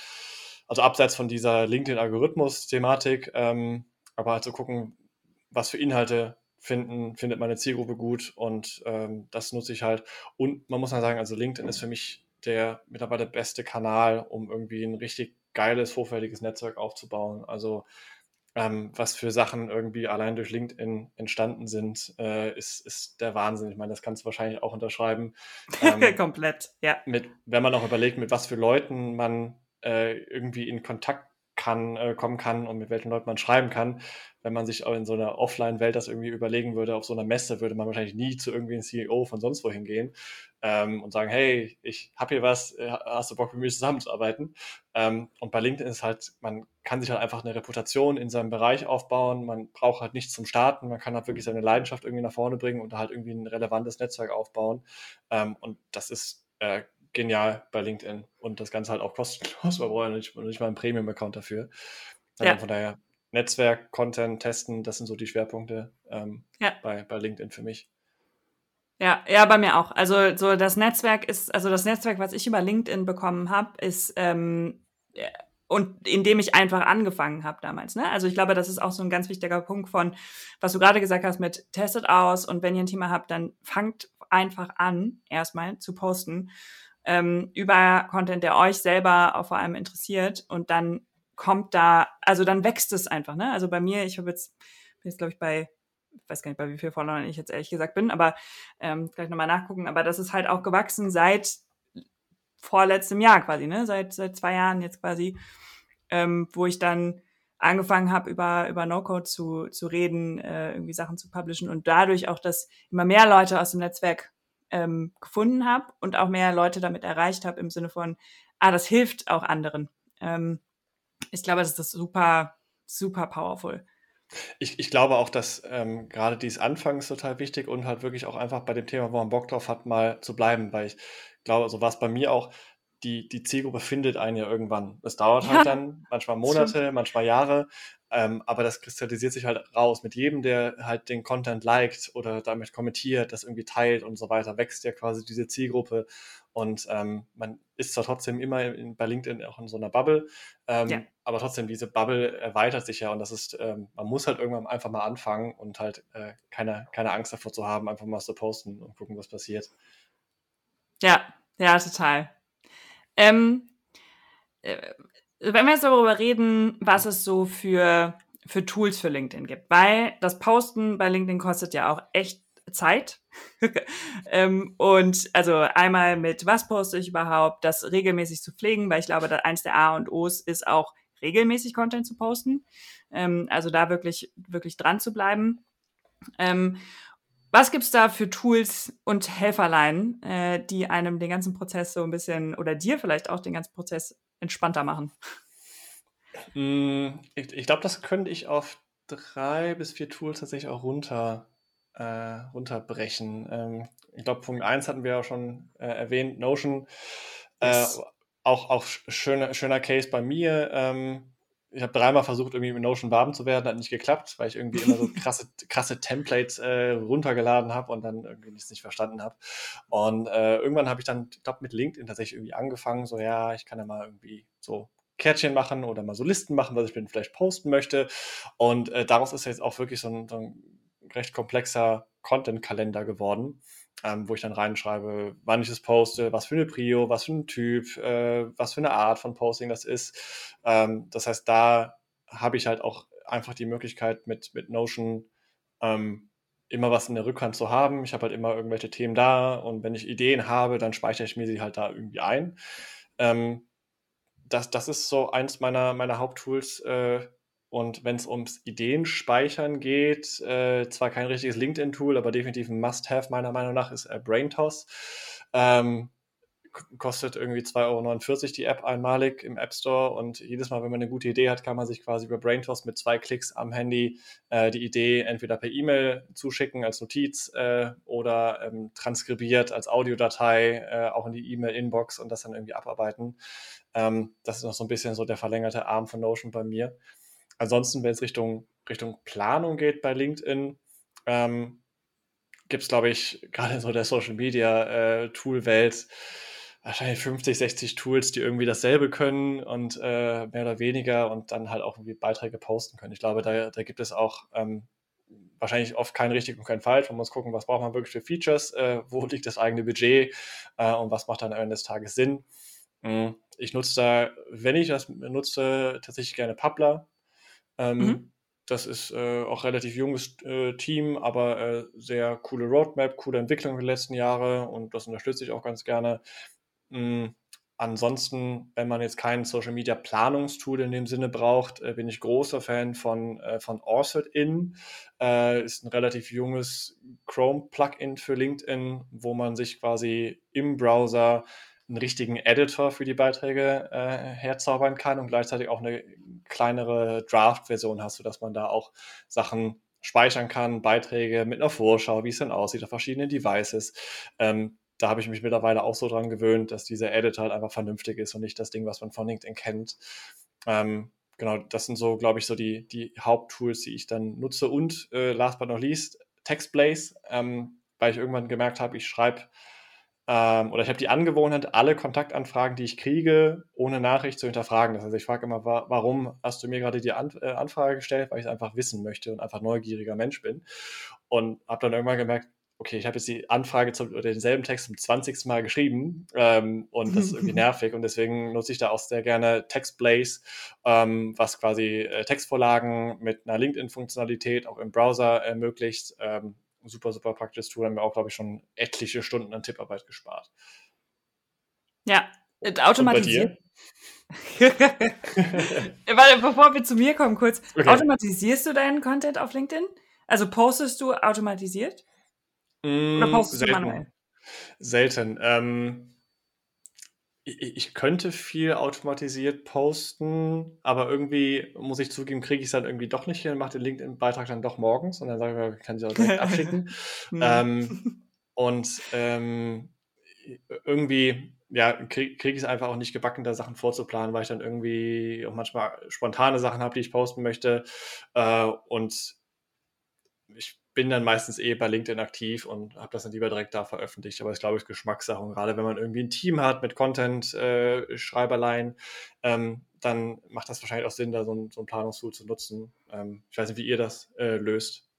also abseits von dieser LinkedIn-Algorithmus-Thematik, ähm, aber halt zu so gucken, was für Inhalte finden, findet meine Zielgruppe gut und ähm, das nutze ich halt. Und man muss mal sagen, also LinkedIn ist für mich der mittlerweile beste Kanal, um irgendwie ein richtig geiles, hochwertiges Netzwerk aufzubauen. Also ähm, was für Sachen irgendwie allein durch LinkedIn entstanden sind, äh, ist, ist der Wahnsinn. Ich meine, das kannst du wahrscheinlich auch unterschreiben. Ähm, Komplett, ja. Mit, wenn man auch überlegt, mit was für Leuten man äh, irgendwie in Kontakt kann, äh, kommen kann und mit welchen Leuten man schreiben kann, wenn man sich auch in so einer Offline-Welt das irgendwie überlegen würde, auf so einer Messe würde man wahrscheinlich nie zu irgendwie einem CEO von sonst wohin gehen ähm, und sagen, hey, ich habe hier was, äh, hast du Bock mit mir zusammenzuarbeiten? Ähm, und bei LinkedIn ist halt, man kann sich halt einfach eine Reputation in seinem Bereich aufbauen, man braucht halt nichts zum Starten, man kann halt wirklich seine Leidenschaft irgendwie nach vorne bringen und halt irgendwie ein relevantes Netzwerk aufbauen. Ähm, und das ist äh, genial bei LinkedIn und das Ganze halt auch kostenlos, man braucht ja nicht, nicht mal einen Premium-Account dafür. Also ja. Von daher Netzwerk, Content, Testen, das sind so die Schwerpunkte ähm, ja. bei, bei LinkedIn für mich. Ja, ja, bei mir auch. Also so das Netzwerk ist, also das Netzwerk, was ich über LinkedIn bekommen habe, ist ähm, und indem ich einfach angefangen habe damals. Ne? Also ich glaube, das ist auch so ein ganz wichtiger Punkt von, was du gerade gesagt hast mit testet aus und wenn ihr ein Thema habt, dann fangt einfach an, erstmal zu posten ähm, über Content, der euch selber auch vor allem interessiert und dann kommt da, also dann wächst es einfach, ne? Also bei mir, ich habe jetzt, bin jetzt glaube ich bei, ich weiß gar nicht, bei wie viel Followern ich jetzt ehrlich gesagt bin, aber ähm, gleich nochmal nachgucken, aber das ist halt auch gewachsen seit vorletztem Jahr quasi, ne? Seit, seit zwei Jahren jetzt quasi, ähm, wo ich dann angefangen habe, über, über No-Code zu, zu reden, äh, irgendwie Sachen zu publishen und dadurch auch, dass immer mehr Leute aus dem Netzwerk ähm, gefunden habe und auch mehr Leute damit erreicht habe im Sinne von, ah, das hilft auch anderen. Ähm, ich glaube, das ist super, super powerful. Ich, ich glaube auch, dass ähm, gerade dies Anfangs total wichtig und halt wirklich auch einfach bei dem Thema, wo man Bock drauf hat, mal zu bleiben, weil ich glaube, so war es bei mir auch, die, die Zielgruppe findet einen ja irgendwann. Es dauert halt dann manchmal Monate, manchmal Jahre, ähm, aber das kristallisiert sich halt raus. Mit jedem, der halt den Content liked oder damit kommentiert, das irgendwie teilt und so weiter, wächst ja quasi diese Zielgruppe. Und ähm, man ist zwar trotzdem immer in, bei LinkedIn auch in so einer Bubble, ähm, ja. aber trotzdem diese Bubble erweitert sich ja und das ist, ähm, man muss halt irgendwann einfach mal anfangen und halt äh, keine, keine Angst davor zu haben, einfach mal zu posten und gucken, was passiert. Ja, ja, total. Ähm, äh, wenn wir jetzt darüber reden, was es so für, für Tools für LinkedIn gibt, weil das Posten bei LinkedIn kostet ja auch echt Zeit. ähm, und also einmal mit, was poste ich überhaupt, das regelmäßig zu pflegen, weil ich glaube, eins der A und O's ist auch regelmäßig Content zu posten. Ähm, also da wirklich, wirklich dran zu bleiben. Ähm, was gibt's da für Tools und Helferlein, äh, die einem den ganzen Prozess so ein bisschen oder dir vielleicht auch den ganzen Prozess entspannter machen? Hm, ich, ich glaube, das könnte ich auf drei bis vier Tools tatsächlich auch runter, äh, runterbrechen. Ähm, ich glaube, Punkt 1 hatten wir ja schon äh, erwähnt, Notion. Äh, auch auch schöner, schöner Case bei mir. Ähm, ich habe dreimal versucht, irgendwie mit Notion warm zu werden, hat nicht geklappt, weil ich irgendwie immer so krasse, krasse Templates äh, runtergeladen habe und dann irgendwie nichts nicht verstanden habe. Und äh, irgendwann habe ich dann, ich glaube, mit LinkedIn tatsächlich irgendwie angefangen, so ja, ich kann ja mal irgendwie so Kärtchen machen oder mal so Listen machen, was ich mir vielleicht posten möchte. Und äh, daraus ist jetzt auch wirklich so ein, so ein recht komplexer Content-Kalender geworden ähm, wo ich dann reinschreibe, wann ich es poste, was für eine Prio, was für ein Typ, äh, was für eine Art von Posting das ist. Ähm, das heißt, da habe ich halt auch einfach die Möglichkeit mit, mit Notion ähm, immer was in der Rückhand zu haben. Ich habe halt immer irgendwelche Themen da und wenn ich Ideen habe, dann speichere ich mir sie halt da irgendwie ein. Ähm, das, das ist so eins meiner, meiner Haupttools, äh, und wenn es ums Ideenspeichern geht, äh, zwar kein richtiges LinkedIn-Tool, aber definitiv ein Must-Have meiner Meinung nach ist äh, BrainToss. Ähm, kostet irgendwie 2,49 Euro die App einmalig im App Store und jedes Mal, wenn man eine gute Idee hat, kann man sich quasi über BrainToss mit zwei Klicks am Handy äh, die Idee entweder per E-Mail zuschicken als Notiz äh, oder ähm, transkribiert als Audiodatei äh, auch in die E-Mail-Inbox und das dann irgendwie abarbeiten. Ähm, das ist noch so ein bisschen so der verlängerte Arm von Notion bei mir. Ansonsten, wenn es Richtung, Richtung Planung geht bei LinkedIn, ähm, gibt es, glaube ich, gerade in so der Social Media äh, Tool-Welt wahrscheinlich 50, 60 Tools, die irgendwie dasselbe können und äh, mehr oder weniger und dann halt auch irgendwie Beiträge posten können. Ich glaube, da, da gibt es auch ähm, wahrscheinlich oft kein richtig und kein falsch. Man muss gucken, was braucht man wirklich für Features, äh, wo liegt das eigene Budget äh, und was macht dann am Ende des Tages Sinn. Mhm. Ich nutze da, wenn ich das nutze, tatsächlich gerne Publer. Ähm, mhm. Das ist äh, auch relativ junges äh, Team, aber äh, sehr coole Roadmap, coole Entwicklung in den letzten Jahren und das unterstütze ich auch ganz gerne. Mhm. Ansonsten, wenn man jetzt kein Social Media Planungstool in dem Sinne braucht, äh, bin ich großer Fan von, äh, von Orset-In. Äh, ist ein relativ junges Chrome-Plugin für LinkedIn, wo man sich quasi im Browser einen richtigen Editor für die Beiträge äh, herzaubern kann und gleichzeitig auch eine kleinere Draft-Version hast, sodass man da auch Sachen speichern kann, Beiträge mit einer Vorschau, wie es denn aussieht auf verschiedenen Devices. Ähm, da habe ich mich mittlerweile auch so dran gewöhnt, dass dieser Editor halt einfach vernünftig ist und nicht das Ding, was man von LinkedIn kennt. Ähm, genau, das sind so, glaube ich, so die, die Haupttools, die ich dann nutze. Und äh, last but not least, TextBlaze, ähm, weil ich irgendwann gemerkt habe, ich schreibe ähm, oder ich habe die Angewohnheit, alle Kontaktanfragen, die ich kriege, ohne Nachricht zu hinterfragen. Das heißt, ich frage immer, wa warum hast du mir gerade die An äh, Anfrage gestellt, weil ich es einfach wissen möchte und einfach neugieriger Mensch bin. Und habe dann irgendwann gemerkt, okay, ich habe jetzt die Anfrage zum, oder denselben Text zum 20. Mal geschrieben ähm, und das ist irgendwie nervig und deswegen nutze ich da auch sehr gerne TextBlaze, ähm, was quasi äh, Textvorlagen mit einer LinkedIn-Funktionalität auch im Browser ermöglicht. Ähm, super, super praktisches Tool, haben wir auch, glaube ich, schon etliche Stunden an Tipparbeit gespart. Ja, automatisiert. Warte, bevor wir zu mir kommen, kurz. Okay. Automatisierst du deinen Content auf LinkedIn? Also postest du automatisiert? Mm, Oder postest selten. du manuell? Selten. Ähm, ich könnte viel automatisiert posten, aber irgendwie muss ich zugeben, kriege ich es dann irgendwie doch nicht hin, mache den LinkedIn-Beitrag dann doch morgens und dann sage ich, ich kann sie auch direkt abschicken. Ähm, und ähm, irgendwie ja, kriege krieg ich es einfach auch nicht gebacken, da Sachen vorzuplanen, weil ich dann irgendwie auch manchmal spontane Sachen habe, die ich posten möchte. Äh, und ich bin dann meistens eh bei LinkedIn aktiv und habe das dann lieber direkt da veröffentlicht. Aber ist, glaube ich, Geschmackssache. Und gerade wenn man irgendwie ein Team hat mit Content-Schreiberleien, äh, ähm, dann macht das wahrscheinlich auch Sinn, da so ein, so ein Planungstool zu nutzen. Ähm, ich weiß nicht, wie ihr das äh, löst.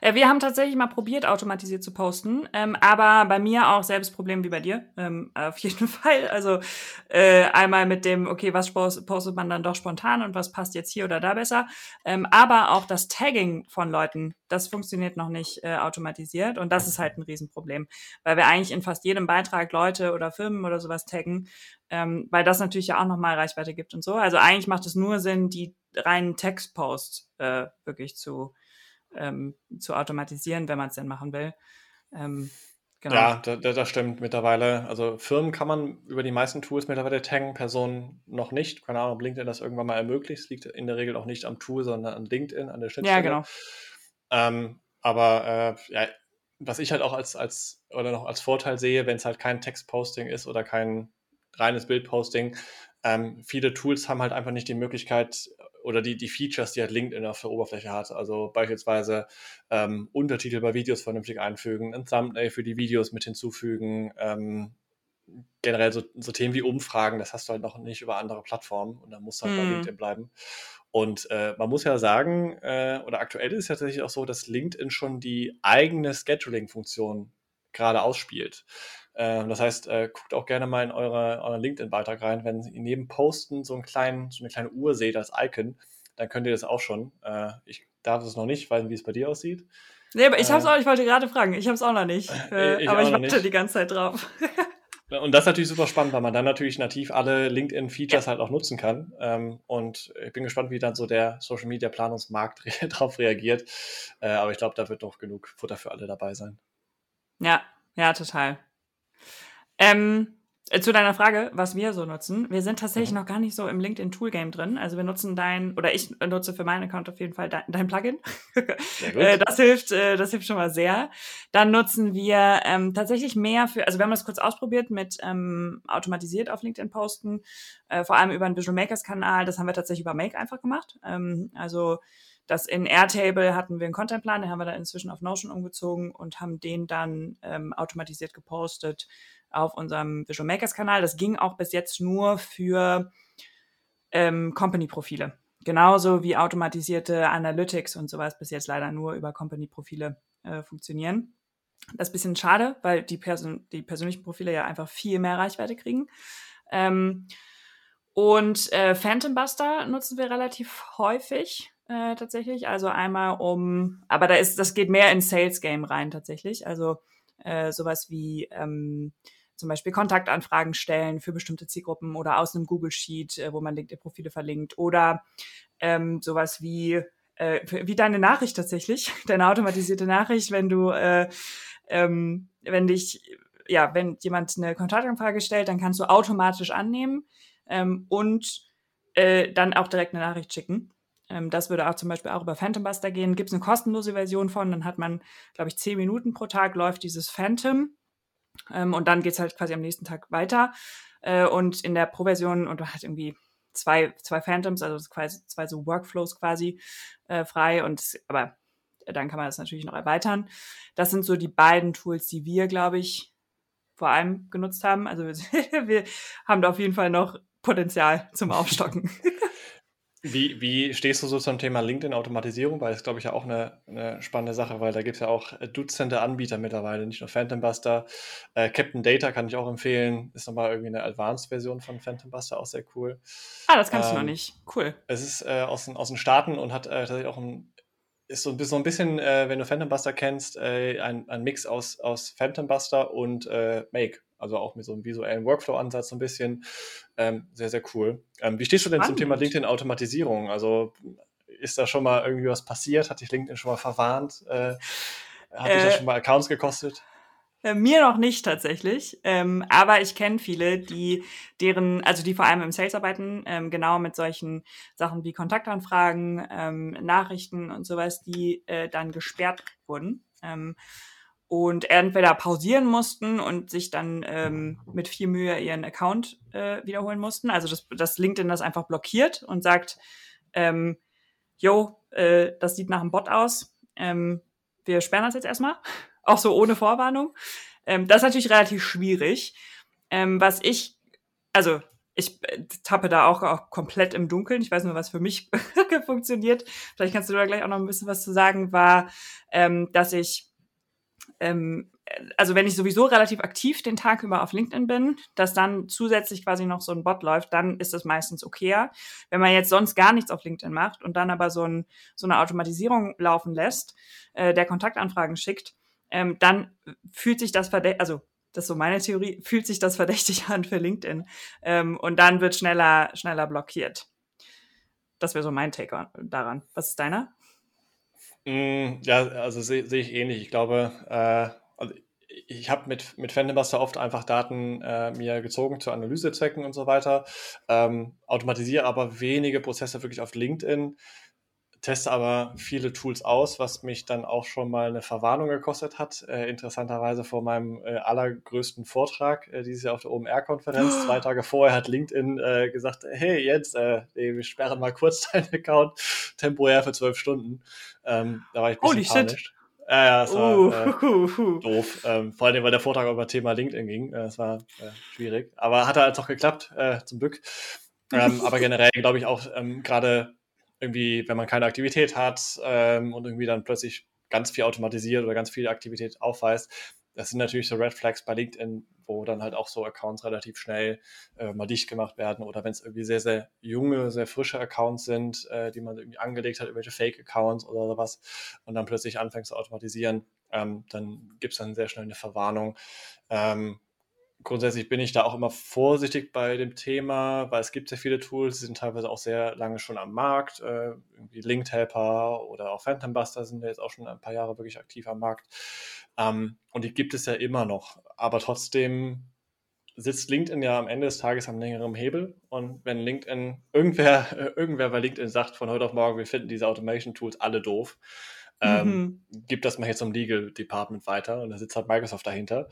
Äh, wir haben tatsächlich mal probiert, automatisiert zu posten, ähm, aber bei mir auch selbes Problem wie bei dir, ähm, auf jeden Fall. Also äh, einmal mit dem, okay, was postet man dann doch spontan und was passt jetzt hier oder da besser. Ähm, aber auch das Tagging von Leuten, das funktioniert noch nicht äh, automatisiert und das ist halt ein Riesenproblem, weil wir eigentlich in fast jedem Beitrag Leute oder Firmen oder sowas taggen, ähm, weil das natürlich ja auch nochmal Reichweite gibt und so. Also eigentlich macht es nur Sinn, die reinen Textposts äh, wirklich zu ähm, zu automatisieren, wenn man es denn machen will. Ähm, genau. Ja, da, da, das stimmt mittlerweile. Also Firmen kann man über die meisten Tools mittlerweile taggen, Personen noch nicht. Keine Ahnung, ob LinkedIn das irgendwann mal ermöglicht. Es liegt in der Regel auch nicht am Tool, sondern an LinkedIn, an der Schnittstelle. Ja, genau. Ähm, aber äh, ja, was ich halt auch als, als oder noch als Vorteil sehe, wenn es halt kein Textposting ist oder kein reines Bildposting, ähm, viele Tools haben halt einfach nicht die Möglichkeit, oder die, die Features, die halt LinkedIn auf der Oberfläche hat. Also beispielsweise ähm, Untertitel bei Videos vernünftig einfügen, ein Thumbnail für die Videos mit hinzufügen, ähm, generell so, so, Themen wie Umfragen, das hast du halt noch nicht über andere Plattformen und dann musst du halt mm. bei mhm. LinkedIn bleiben. Und äh, man muss ja sagen, äh, oder aktuell ist es ja tatsächlich auch so, dass LinkedIn schon die eigene Scheduling-Funktion gerade ausspielt. Ähm, das heißt, äh, guckt auch gerne mal in eure, euren LinkedIn-Beitrag rein. Wenn ihr neben Posten so, einen kleinen, so eine kleine Uhr seht als Icon, dann könnt ihr das auch schon. Äh, ich darf es noch nicht, weil wie es bei dir aussieht. Nee, aber ich äh, hab's auch, ich wollte gerade fragen, ich habe es auch noch nicht. Äh, ich aber ich warte die ganze Zeit drauf. Und das ist natürlich super spannend, weil man dann natürlich nativ alle LinkedIn-Features halt auch nutzen kann. Ähm, und ich bin gespannt, wie dann so der Social Media Planungsmarkt darauf reagiert. Äh, aber ich glaube, da wird doch genug Futter für alle dabei sein. Ja, ja, total. Ähm, äh, zu deiner Frage, was wir so nutzen. Wir sind tatsächlich mhm. noch gar nicht so im LinkedIn Tool Game drin. Also wir nutzen dein, oder ich nutze für meinen Account auf jeden Fall dein, dein Plugin. Äh, das hilft, äh, das hilft schon mal sehr. Dann nutzen wir ähm, tatsächlich mehr für, also wir haben das kurz ausprobiert mit ähm, automatisiert auf LinkedIn posten, äh, vor allem über einen Visual Makers Kanal. Das haben wir tatsächlich über Make einfach gemacht. Ähm, also das in Airtable hatten wir einen Contentplan, den haben wir dann inzwischen auf Notion umgezogen und haben den dann ähm, automatisiert gepostet auf unserem Visual Makers Kanal. Das ging auch bis jetzt nur für ähm, Company-Profile. Genauso wie automatisierte Analytics und sowas bis jetzt leider nur über Company-Profile äh, funktionieren. Das ist ein bisschen schade, weil die, Person die persönlichen Profile ja einfach viel mehr Reichweite kriegen. Ähm, und äh, Phantom Buster nutzen wir relativ häufig äh, tatsächlich. Also einmal um, aber da ist, das geht mehr in Sales Game rein tatsächlich. Also äh, sowas wie ähm, zum Beispiel Kontaktanfragen stellen für bestimmte Zielgruppen oder aus einem Google Sheet, äh, wo man LinkedIn-Profile verlinkt oder ähm, sowas wie äh, wie deine Nachricht tatsächlich, deine automatisierte Nachricht, wenn du äh, ähm, wenn dich ja, wenn jemand eine Kontaktanfrage stellt, dann kannst du automatisch annehmen ähm, und äh, dann auch direkt eine Nachricht schicken. Ähm, das würde auch zum Beispiel auch über Phantom Buster gehen. Gibt es eine kostenlose Version von, dann hat man, glaube ich, zehn Minuten pro Tag läuft dieses Phantom ähm, und dann geht's halt quasi am nächsten Tag weiter. Äh, und in der Pro-Version, und du hast irgendwie zwei, zwei Phantoms, also quasi zwei so Workflows quasi äh, frei. Und aber dann kann man das natürlich noch erweitern. Das sind so die beiden Tools, die wir, glaube ich, vor allem genutzt haben. Also wir, wir haben da auf jeden Fall noch Potenzial zum Aufstocken. Wie, wie stehst du so zum Thema LinkedIn-Automatisierung? Weil das glaube ich ja auch eine, eine spannende Sache, weil da gibt es ja auch Dutzende Anbieter mittlerweile, nicht nur Phantom Buster. Äh, Captain Data kann ich auch empfehlen, ist nochmal irgendwie eine Advanced-Version von Phantom Buster, auch sehr cool. Ah, das kannst ähm, du noch nicht. Cool. Es ist äh, aus, aus den Staaten und hat äh, tatsächlich auch ein, ist so, so ein bisschen, äh, wenn du Phantom Buster kennst, äh, ein, ein Mix aus, aus Phantom Buster und äh, Make. Also auch mit so einem visuellen Workflow-Ansatz so ein bisschen. Ähm, sehr, sehr cool. Ähm, wie stehst du denn Spannend. zum Thema LinkedIn-Automatisierung? Also ist da schon mal irgendwie was passiert? Hat dich LinkedIn schon mal verwarnt? Äh, hat äh, dich das schon mal Accounts gekostet? Äh, mir noch nicht tatsächlich, ähm, aber ich kenne viele, die deren, also die vor allem im Sales arbeiten, ähm, genau mit solchen Sachen wie Kontaktanfragen, ähm, Nachrichten und sowas, die äh, dann gesperrt wurden ähm, und entweder pausieren mussten und sich dann ähm, mit viel Mühe ihren Account äh, wiederholen mussten. Also das, das LinkedIn das einfach blockiert und sagt, ähm, jo, äh, das sieht nach einem Bot aus. Ähm, wir sperren das jetzt erstmal auch so ohne Vorwarnung. Ähm, das ist natürlich relativ schwierig. Ähm, was ich, also ich äh, tappe da auch, auch komplett im Dunkeln. Ich weiß nur, was für mich funktioniert. Vielleicht kannst du da gleich auch noch ein bisschen was zu sagen, war, ähm, dass ich, ähm, also wenn ich sowieso relativ aktiv den Tag über auf LinkedIn bin, dass dann zusätzlich quasi noch so ein Bot läuft, dann ist das meistens okayer. Wenn man jetzt sonst gar nichts auf LinkedIn macht und dann aber so, ein, so eine Automatisierung laufen lässt, äh, der Kontaktanfragen schickt, ähm, dann fühlt sich das verdächtig, also das ist so meine Theorie, fühlt sich das verdächtig an für LinkedIn. Ähm, und dann wird schneller, schneller blockiert. Das wäre so mein Take daran. Was ist deiner? Mm, ja, also sehe seh ich ähnlich. Ich glaube, äh, also ich habe mit, mit Fandombuster oft einfach Daten äh, mir gezogen zu Analysezwecken und so weiter, ähm, automatisiere aber wenige Prozesse wirklich auf LinkedIn teste aber viele Tools aus, was mich dann auch schon mal eine Verwarnung gekostet hat. Äh, interessanterweise vor meinem äh, allergrößten Vortrag, äh, dieses Jahr auf der OMR-Konferenz. Oh. Zwei Tage vorher hat LinkedIn äh, gesagt, hey Jens, äh, wir sperren mal kurz deinen Account temporär für zwölf Stunden. Ähm, da war ich ein bisschen Holy panisch. Shit. Ja, ja, das war uh, uh, uh, doof. Ähm, vor allem, weil der Vortrag über Thema LinkedIn ging. Das war schwierig. Aber hat halt auch geklappt, zum Glück. Ähm, aber generell glaube ich auch ähm, gerade irgendwie, wenn man keine Aktivität hat ähm, und irgendwie dann plötzlich ganz viel automatisiert oder ganz viel Aktivität aufweist, das sind natürlich so Red Flags bei LinkedIn, wo dann halt auch so Accounts relativ schnell äh, mal dicht gemacht werden oder wenn es irgendwie sehr, sehr junge, sehr frische Accounts sind, äh, die man irgendwie angelegt hat, irgendwelche Fake-Accounts oder sowas und dann plötzlich anfängt zu automatisieren, ähm, dann gibt es dann sehr schnell eine Verwarnung. Ähm, grundsätzlich bin ich da auch immer vorsichtig bei dem Thema, weil es gibt sehr viele Tools, die sind teilweise auch sehr lange schon am Markt. Äh, irgendwie Linked Helper oder auch Phantom Buster sind ja jetzt auch schon ein paar Jahre wirklich aktiv am Markt. Ähm, und die gibt es ja immer noch. Aber trotzdem sitzt LinkedIn ja am Ende des Tages am längeren Hebel. Und wenn LinkedIn, irgendwer, äh, irgendwer bei LinkedIn sagt von heute auf morgen, wir finden diese Automation Tools alle doof, ähm, mhm. gibt das mal jetzt zum Legal Department weiter und da sitzt halt Microsoft dahinter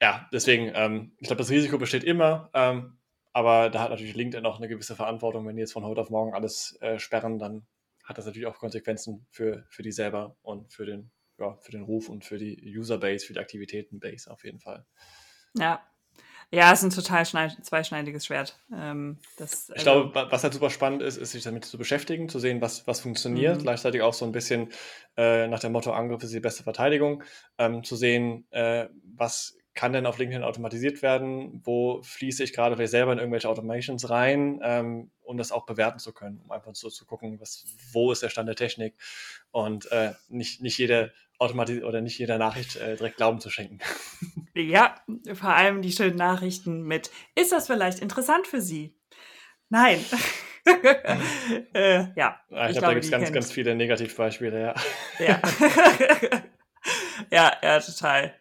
ja, deswegen, ähm, ich glaube, das Risiko besteht immer, ähm, aber da hat natürlich LinkedIn auch eine gewisse Verantwortung. Wenn die jetzt von heute auf morgen alles äh, sperren, dann hat das natürlich auch Konsequenzen für, für die selber und für den, ja, für den Ruf und für die User-Base, für die Aktivitäten-Base auf jeden Fall. Ja. Ja, es ist ein total zweischneidiges Schwert. Ähm, das, ich also glaube, was halt super spannend ist, ist sich damit zu beschäftigen, zu sehen, was, was funktioniert. Mhm. Gleichzeitig auch so ein bisschen äh, nach dem Motto Angriff ist die beste Verteidigung, ähm, zu sehen, äh, was kann denn auf LinkedIn automatisiert werden? Wo fließe ich gerade vielleicht selber in irgendwelche Automations rein, ähm, um das auch bewerten zu können, um einfach so zu gucken, was, wo ist der Stand der Technik und äh, nicht, nicht jede Automatis oder nicht jeder Nachricht äh, direkt Glauben zu schenken. Ja, vor allem die schönen Nachrichten mit, ist das vielleicht interessant für Sie? Nein. äh, ja. ja. Ich, ich glaube, da gibt es ganz, ganz viele Negativbeispiele, ja. Ja. ja, ja, total.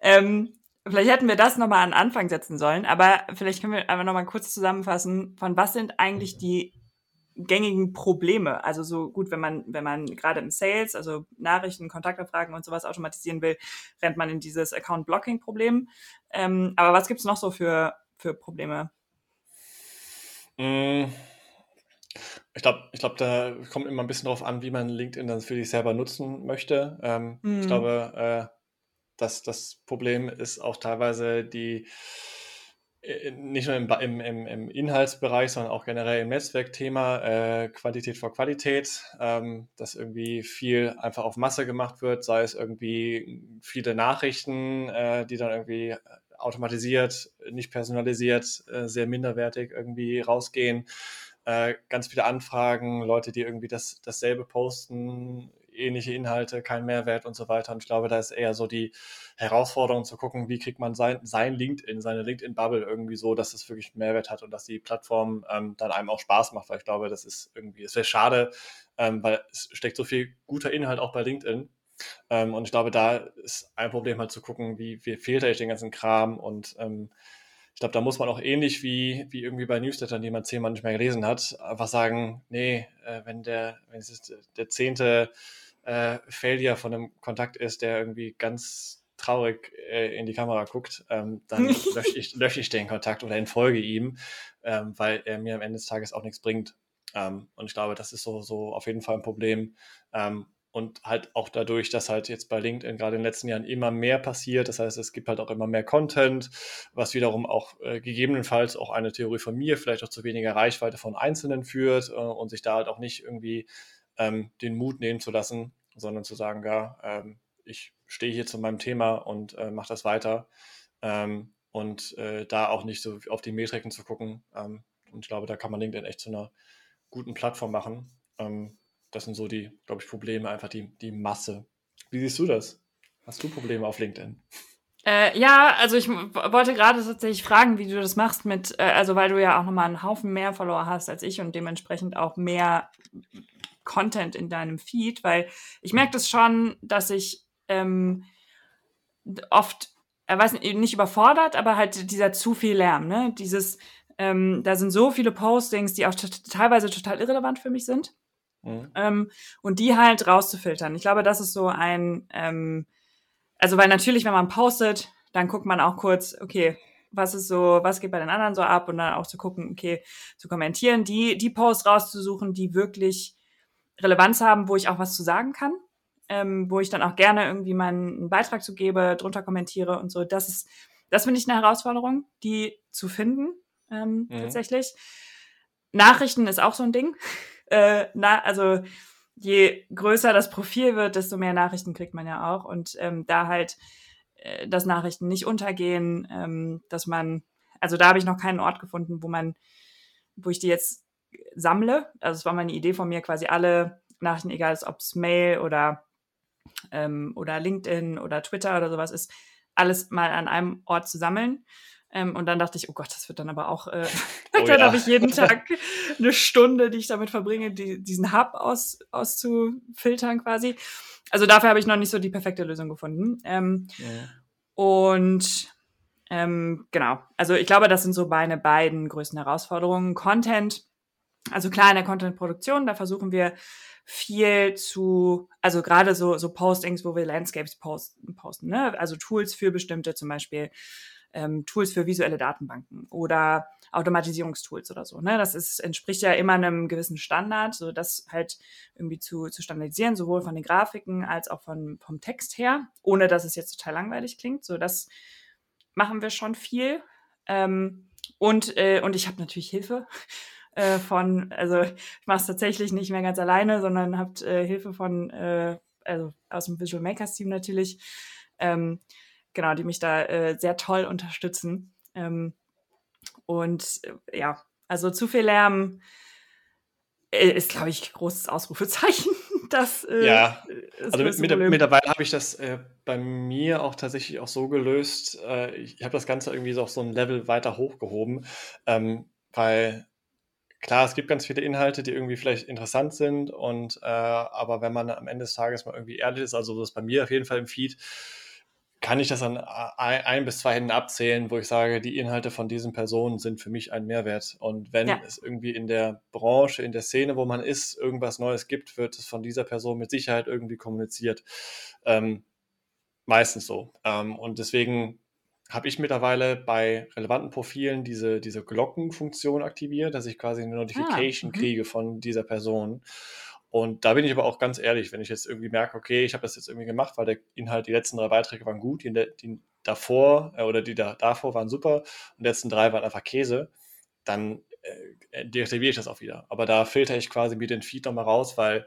Ähm, Vielleicht hätten wir das nochmal an Anfang setzen sollen, aber vielleicht können wir einfach nochmal kurz zusammenfassen, von was sind eigentlich die gängigen Probleme? Also so gut, wenn man, wenn man gerade im Sales, also Nachrichten, Kontaktabfragen und sowas automatisieren will, rennt man in dieses Account-Blocking-Problem. Ähm, aber was gibt's noch so für, für Probleme? Mm. Ich glaube, ich glaub, da kommt immer ein bisschen drauf an, wie man LinkedIn dann für sich selber nutzen möchte. Ähm, mm. Ich glaube, äh, das, das Problem ist auch teilweise die, äh, nicht nur im, im, im, Inhaltsbereich, sondern auch generell im Netzwerkthema, äh, Qualität vor Qualität, ähm, dass irgendwie viel einfach auf Masse gemacht wird, sei es irgendwie viele Nachrichten, äh, die dann irgendwie automatisiert, nicht personalisiert, äh, sehr minderwertig irgendwie rausgehen. Äh, ganz viele Anfragen, Leute, die irgendwie das, dasselbe posten, ähnliche Inhalte, kein Mehrwert und so weiter. Und ich glaube, da ist eher so die Herausforderung zu gucken, wie kriegt man sein, sein LinkedIn, seine LinkedIn-Bubble irgendwie so, dass es wirklich Mehrwert hat und dass die Plattform ähm, dann einem auch Spaß macht, weil ich glaube, das ist irgendwie, es wäre schade, ähm, weil es steckt so viel guter Inhalt auch bei LinkedIn. Ähm, und ich glaube, da ist ein Problem halt zu gucken, wie, wie filter ich den ganzen Kram und ähm, ich glaube, da muss man auch ähnlich wie, wie irgendwie bei Newslettern, die man zehnmal nicht mehr gelesen hat, einfach sagen, nee, äh, wenn der, wenn es ist der zehnte äh, Failure von einem Kontakt ist, der irgendwie ganz traurig äh, in die Kamera guckt, ähm, dann lösche ich, lösch ich den Kontakt oder entfolge ihm, ähm, weil er mir am Ende des Tages auch nichts bringt. Ähm, und ich glaube, das ist so, so auf jeden Fall ein Problem. Ähm, und halt auch dadurch, dass halt jetzt bei LinkedIn gerade in den letzten Jahren immer mehr passiert. Das heißt, es gibt halt auch immer mehr Content, was wiederum auch äh, gegebenenfalls auch eine Theorie von mir vielleicht auch zu weniger Reichweite von Einzelnen führt äh, und sich da halt auch nicht irgendwie ähm, den Mut nehmen zu lassen, sondern zu sagen, ja, ähm, ich stehe hier zu meinem Thema und äh, mache das weiter. Ähm, und äh, da auch nicht so auf die Metriken zu gucken. Ähm, und ich glaube, da kann man LinkedIn echt zu einer guten Plattform machen. Das sind so die, glaube ich, Probleme, einfach die, die Masse. Wie siehst du das? Hast du Probleme auf LinkedIn? Äh, ja, also ich wollte gerade tatsächlich fragen, wie du das machst mit, äh, also weil du ja auch nochmal einen Haufen mehr Follower hast als ich und dementsprechend auch mehr Content in deinem Feed, weil ich merke das schon, dass ich ähm, oft, er weiß nicht, nicht überfordert, aber halt dieser zu viel Lärm, ne? Dieses, ähm, da sind so viele Postings, die auch teilweise total irrelevant für mich sind. Mhm. Ähm, und die halt rauszufiltern. Ich glaube, das ist so ein, ähm, also weil natürlich, wenn man postet, dann guckt man auch kurz, okay, was ist so, was geht bei den anderen so ab und dann auch zu gucken, okay, zu kommentieren, die, die Posts rauszusuchen, die wirklich Relevanz haben, wo ich auch was zu sagen kann, ähm, wo ich dann auch gerne irgendwie meinen Beitrag zu gebe, drunter kommentiere und so. Das ist, das finde ich eine Herausforderung, die zu finden, ähm, mhm. tatsächlich. Nachrichten ist auch so ein Ding. Äh, na, also je größer das Profil wird, desto mehr Nachrichten kriegt man ja auch. Und ähm, da halt, äh, dass Nachrichten nicht untergehen, ähm, dass man, also da habe ich noch keinen Ort gefunden, wo man, wo ich die jetzt sammle. Also es war mal eine Idee von mir, quasi alle Nachrichten, egal ob es Mail oder, ähm, oder LinkedIn oder Twitter oder sowas ist, alles mal an einem Ort zu sammeln. Ähm, und dann dachte ich, oh Gott, das wird dann aber auch, äh, oh, dann ja. habe ich jeden Tag eine Stunde, die ich damit verbringe, die, diesen Hub aus, auszufiltern quasi. Also dafür habe ich noch nicht so die perfekte Lösung gefunden. Ähm, ja. Und ähm, genau, also ich glaube, das sind so meine beiden größten Herausforderungen. Content, also klar in der Content-Produktion, da versuchen wir viel zu, also gerade so, so Postings, wo wir Landscapes posten, posten ne? also Tools für bestimmte zum Beispiel ähm, Tools für visuelle Datenbanken oder Automatisierungstools oder so. Ne? Das ist, entspricht ja immer einem gewissen Standard, so das halt irgendwie zu, zu standardisieren, sowohl von den Grafiken als auch von, vom Text her, ohne dass es jetzt total langweilig klingt. So, das machen wir schon viel. Ähm, und, äh, und ich habe natürlich Hilfe äh, von, also ich mache es tatsächlich nicht mehr ganz alleine, sondern habt äh, Hilfe von, äh, also aus dem Visual Makers Team natürlich. Ähm, genau, die mich da äh, sehr toll unterstützen. Ähm, und äh, ja, also zu viel Lärm äh, ist, glaube ich, großes Ausrufezeichen. Das, äh, ja, also mit, mit, mittlerweile habe ich das äh, bei mir auch tatsächlich auch so gelöst. Äh, ich habe das Ganze irgendwie so auf so ein Level weiter hochgehoben, ähm, weil klar, es gibt ganz viele Inhalte, die irgendwie vielleicht interessant sind und äh, aber wenn man am Ende des Tages mal irgendwie ehrlich ist, also das ist bei mir auf jeden Fall im Feed, kann ich das an ein, ein, bis zwei Händen abzählen, wo ich sage, die Inhalte von diesen Personen sind für mich ein Mehrwert. Und wenn ja. es irgendwie in der Branche, in der Szene, wo man ist, irgendwas Neues gibt, wird es von dieser Person mit Sicherheit irgendwie kommuniziert. Ähm, meistens so. Ähm, und deswegen habe ich mittlerweile bei relevanten Profilen diese, diese Glockenfunktion aktiviert, dass ich quasi eine ah, Notification ah, kriege von dieser Person. Und da bin ich aber auch ganz ehrlich, wenn ich jetzt irgendwie merke, okay, ich habe das jetzt irgendwie gemacht, weil der Inhalt, die letzten drei Beiträge waren gut, die, die davor äh, oder die da, davor waren super und die letzten drei waren einfach Käse, dann äh, deaktiviere ich das auch wieder. Aber da filter ich quasi mir den Feed nochmal raus, weil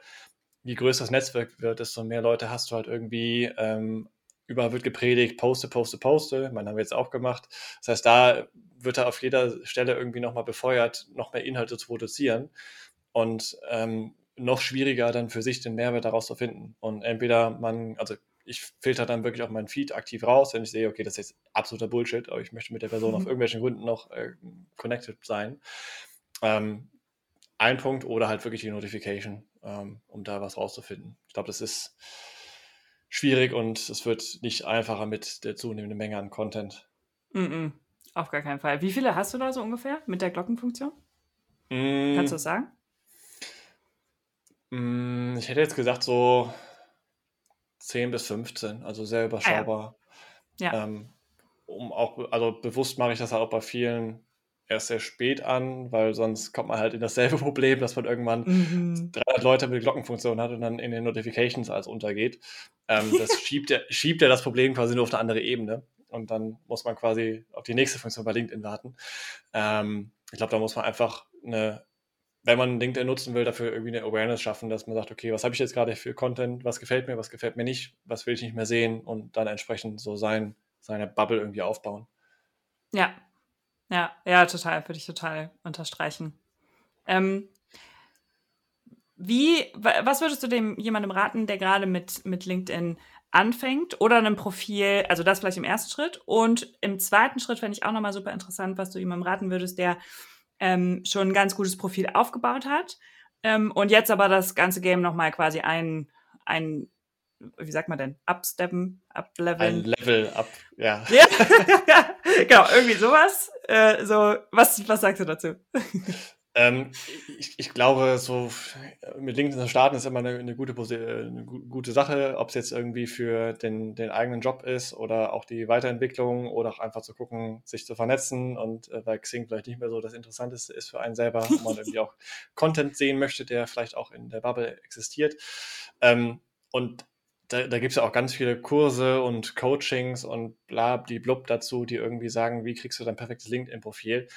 je größer das Netzwerk wird, desto mehr Leute hast du halt irgendwie, ähm, überall wird gepredigt, poste, poste, poste. Man haben wir jetzt auch gemacht. Das heißt, da wird er auf jeder Stelle irgendwie nochmal befeuert, noch mehr Inhalte zu produzieren. Und ähm, noch schwieriger dann für sich den Mehrwert daraus zu finden. Und entweder man, also ich filter dann wirklich auch meinen Feed aktiv raus, wenn ich sehe, okay, das ist jetzt absoluter Bullshit, aber ich möchte mit der Person mhm. auf irgendwelchen Gründen noch äh, connected sein. Ähm, ein Punkt oder halt wirklich die Notification, ähm, um da was rauszufinden. Ich glaube, das ist schwierig und es wird nicht einfacher mit der zunehmenden Menge an Content. Mm -mm, auf gar keinen Fall. Wie viele hast du da so ungefähr mit der Glockenfunktion? Mm. Kannst du das sagen? Mm, ich hätte jetzt gesagt so 10 bis 15, also sehr überschaubar. Ah, ja. ja. Ähm, um auch, also bewusst mache ich das auch bei vielen erst sehr spät an, weil sonst kommt man halt in dasselbe Problem, dass man irgendwann mhm. 300 Leute mit Glockenfunktion hat und dann in den Notifications als untergeht. Ähm, das schiebt ja, schiebt ja das Problem quasi nur auf eine andere Ebene und dann muss man quasi auf die nächste Funktion bei LinkedIn warten. Ähm, ich glaube, da muss man einfach eine, wenn man LinkedIn nutzen will, dafür irgendwie eine Awareness schaffen, dass man sagt, okay, was habe ich jetzt gerade für Content, was gefällt mir, was gefällt mir nicht, was will ich nicht mehr sehen und dann entsprechend so sein, seine Bubble irgendwie aufbauen. Ja, ja, ja, total, würde ich total unterstreichen. Ähm, wie, was würdest du dem jemandem raten, der gerade mit, mit LinkedIn anfängt oder einem Profil, also das vielleicht im ersten Schritt und im zweiten Schritt fände ich auch nochmal super interessant, was du jemandem raten würdest, der ähm, schon ein ganz gutes Profil aufgebaut hat ähm, und jetzt aber das ganze Game nochmal quasi ein, ein wie sagt man denn, upsteppen, upleveln. Ein Level up, ja. ja, genau, irgendwie sowas. Äh, so, was, was sagst du dazu? Ähm, ich, ich, glaube, so mit LinkedIn zu starten ist immer eine, eine, gute, eine gute Sache, ob es jetzt irgendwie für den, den, eigenen Job ist oder auch die Weiterentwicklung oder auch einfach zu gucken, sich zu vernetzen und äh, weil Xing vielleicht nicht mehr so das Interessanteste ist für einen selber, wo man irgendwie auch Content sehen möchte, der vielleicht auch in der Bubble existiert. Ähm, und da, da gibt es ja auch ganz viele Kurse und Coachings und bla, die blub dazu, die irgendwie sagen, wie kriegst du dein perfektes LinkedIn-Profil.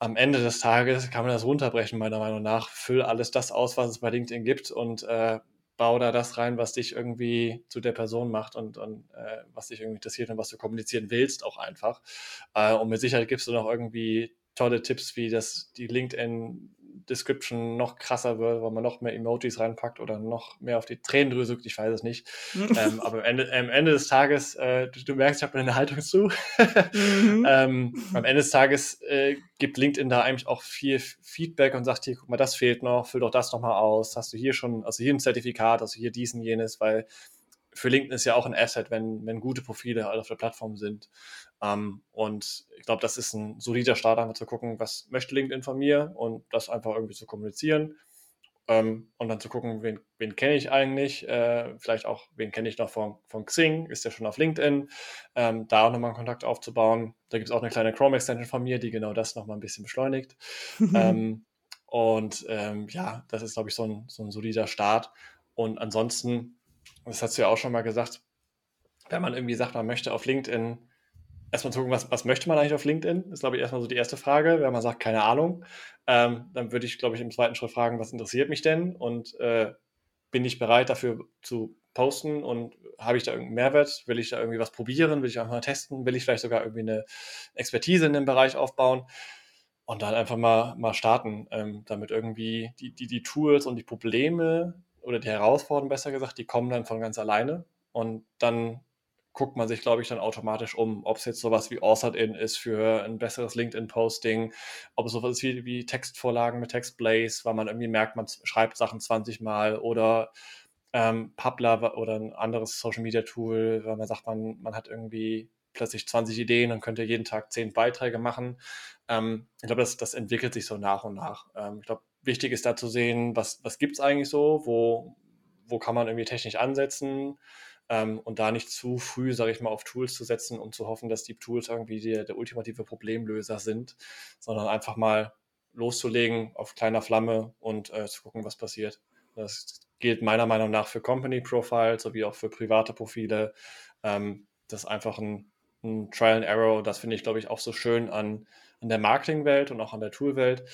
Am Ende des Tages kann man das runterbrechen, meiner Meinung nach. Füll alles das aus, was es bei LinkedIn gibt und äh, bau da das rein, was dich irgendwie zu der Person macht und, und äh, was dich irgendwie interessiert und was du kommunizieren willst, auch einfach. Äh, und mit Sicherheit gibst du noch irgendwie tolle Tipps, wie das die LinkedIn Description noch krasser wird, weil man noch mehr Emojis reinpackt oder noch mehr auf die Tränen drückt, ich weiß es nicht. ähm, aber am Ende, am Ende des Tages, äh, du, du, merkst, ich habe eine Haltung zu. mhm. ähm, am Ende des Tages äh, gibt LinkedIn da eigentlich auch viel Feedback und sagt hier, guck mal, das fehlt noch, füll doch das nochmal aus. Hast du hier schon, also hier ein Zertifikat, also hier diesen, jenes, weil für LinkedIn ist ja auch ein Asset, wenn, wenn gute Profile halt auf der Plattform sind. Ähm, und ich glaube, das ist ein solider Start, einfach zu gucken, was möchte LinkedIn von mir und das einfach irgendwie zu kommunizieren. Ähm, und dann zu gucken, wen, wen kenne ich eigentlich, äh, vielleicht auch, wen kenne ich noch von, von Xing, ist der schon auf LinkedIn, ähm, da auch nochmal einen Kontakt aufzubauen. Da gibt es auch eine kleine Chrome-Extension von mir, die genau das nochmal ein bisschen beschleunigt. ähm, und ähm, ja, das ist, glaube ich, so ein, so ein solider Start. Und ansonsten das hast du ja auch schon mal gesagt, wenn man irgendwie sagt, man möchte auf LinkedIn erstmal gucken, was, was möchte man eigentlich auf LinkedIn? Ist, glaube ich, erstmal so die erste Frage. Wenn man sagt, keine Ahnung, ähm, dann würde ich, glaube ich, im zweiten Schritt fragen, was interessiert mich denn? Und äh, bin ich bereit dafür zu posten und habe ich da irgendeinen Mehrwert? Will ich da irgendwie was probieren? Will ich einfach mal testen? Will ich vielleicht sogar irgendwie eine Expertise in dem Bereich aufbauen? Und dann einfach mal, mal starten, ähm, damit irgendwie die, die, die Tools und die Probleme, oder die Herausforderungen besser gesagt, die kommen dann von ganz alleine und dann guckt man sich, glaube ich, dann automatisch um, ob es jetzt sowas wie Authored-In ist für ein besseres LinkedIn-Posting, ob es sowas ist wie, wie Textvorlagen mit Textblaze, weil man irgendwie merkt, man schreibt Sachen 20 Mal oder ähm, Publer oder ein anderes Social-Media-Tool, weil man sagt, man, man hat irgendwie plötzlich 20 Ideen und könnte jeden Tag 10 Beiträge machen. Ähm, ich glaube, das, das entwickelt sich so nach und nach. Ähm, ich glaube, wichtig ist da zu sehen, was, was gibt es eigentlich so, wo, wo kann man irgendwie technisch ansetzen ähm, und da nicht zu früh, sage ich mal, auf Tools zu setzen und zu hoffen, dass die Tools irgendwie die, der ultimative Problemlöser sind, sondern einfach mal loszulegen auf kleiner Flamme und äh, zu gucken, was passiert. Das gilt meiner Meinung nach für Company Profiles sowie auch für private Profile. Ähm, das ist einfach ein, ein Trial and Error. Das finde ich, glaube ich, auch so schön an, an der Marketingwelt und auch an der Toolwelt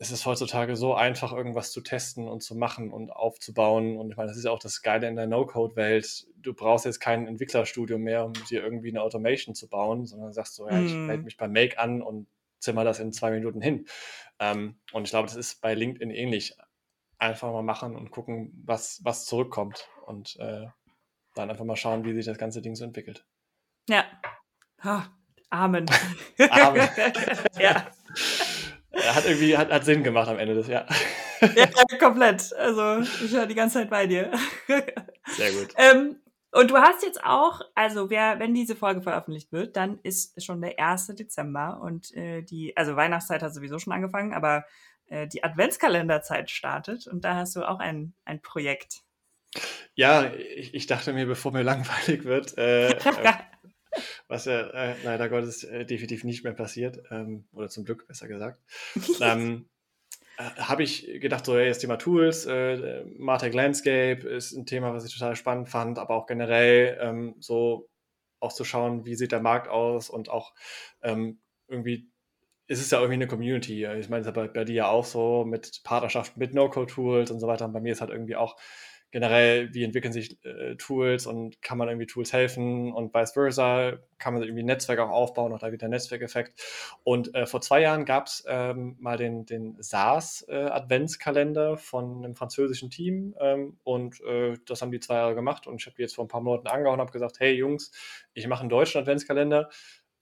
es ist heutzutage so einfach, irgendwas zu testen und zu machen und aufzubauen. Und ich meine, das ist ja auch das Geile in der No-Code-Welt. Du brauchst jetzt kein Entwicklerstudio mehr, um dir irgendwie eine Automation zu bauen, sondern sagst so, ja, ich mm. melde mich beim Make an und zimmer das in zwei Minuten hin. Ähm, und ich glaube, das ist bei LinkedIn ähnlich. Einfach mal machen und gucken, was, was zurückkommt. Und äh, dann einfach mal schauen, wie sich das ganze Ding so entwickelt. Ja. Oh, Amen. Amen. ja. Hat irgendwie, hat, hat Sinn gemacht am Ende des, ja. Ja, komplett. Also, ich höre die ganze Zeit bei dir. Sehr gut. Ähm, Und du hast jetzt auch, also wer, wenn diese Folge veröffentlicht wird, dann ist schon der 1. Dezember und äh, die, also Weihnachtszeit hat sowieso schon angefangen, aber äh, die Adventskalenderzeit startet und da hast du auch ein, ein Projekt. Ja, ich, ich dachte mir, bevor mir langweilig wird, äh, äh, was ja äh, leider Gottes äh, definitiv nicht mehr passiert, ähm, oder zum Glück besser gesagt, ähm, äh, habe ich gedacht, so, hey, das Thema Tools, äh, Martech Landscape ist ein Thema, was ich total spannend fand, aber auch generell ähm, so auch zu schauen, wie sieht der Markt aus und auch ähm, irgendwie ist es ja irgendwie eine Community. Ich meine, es ist ja bei, bei dir ja auch so mit Partnerschaften mit No-Code-Tools und so weiter. Und bei mir ist halt irgendwie auch generell, wie entwickeln sich äh, Tools und kann man irgendwie Tools helfen und vice versa, kann man irgendwie ein Netzwerk auch aufbauen, auch da wieder Netzwerkeffekt. Und äh, vor zwei Jahren gab es ähm, mal den, den SaaS-Adventskalender äh, von einem französischen Team ähm, und äh, das haben die zwei Jahre gemacht und ich habe die jetzt vor ein paar Monaten angehauen und habe gesagt, hey Jungs, ich mache einen deutschen Adventskalender.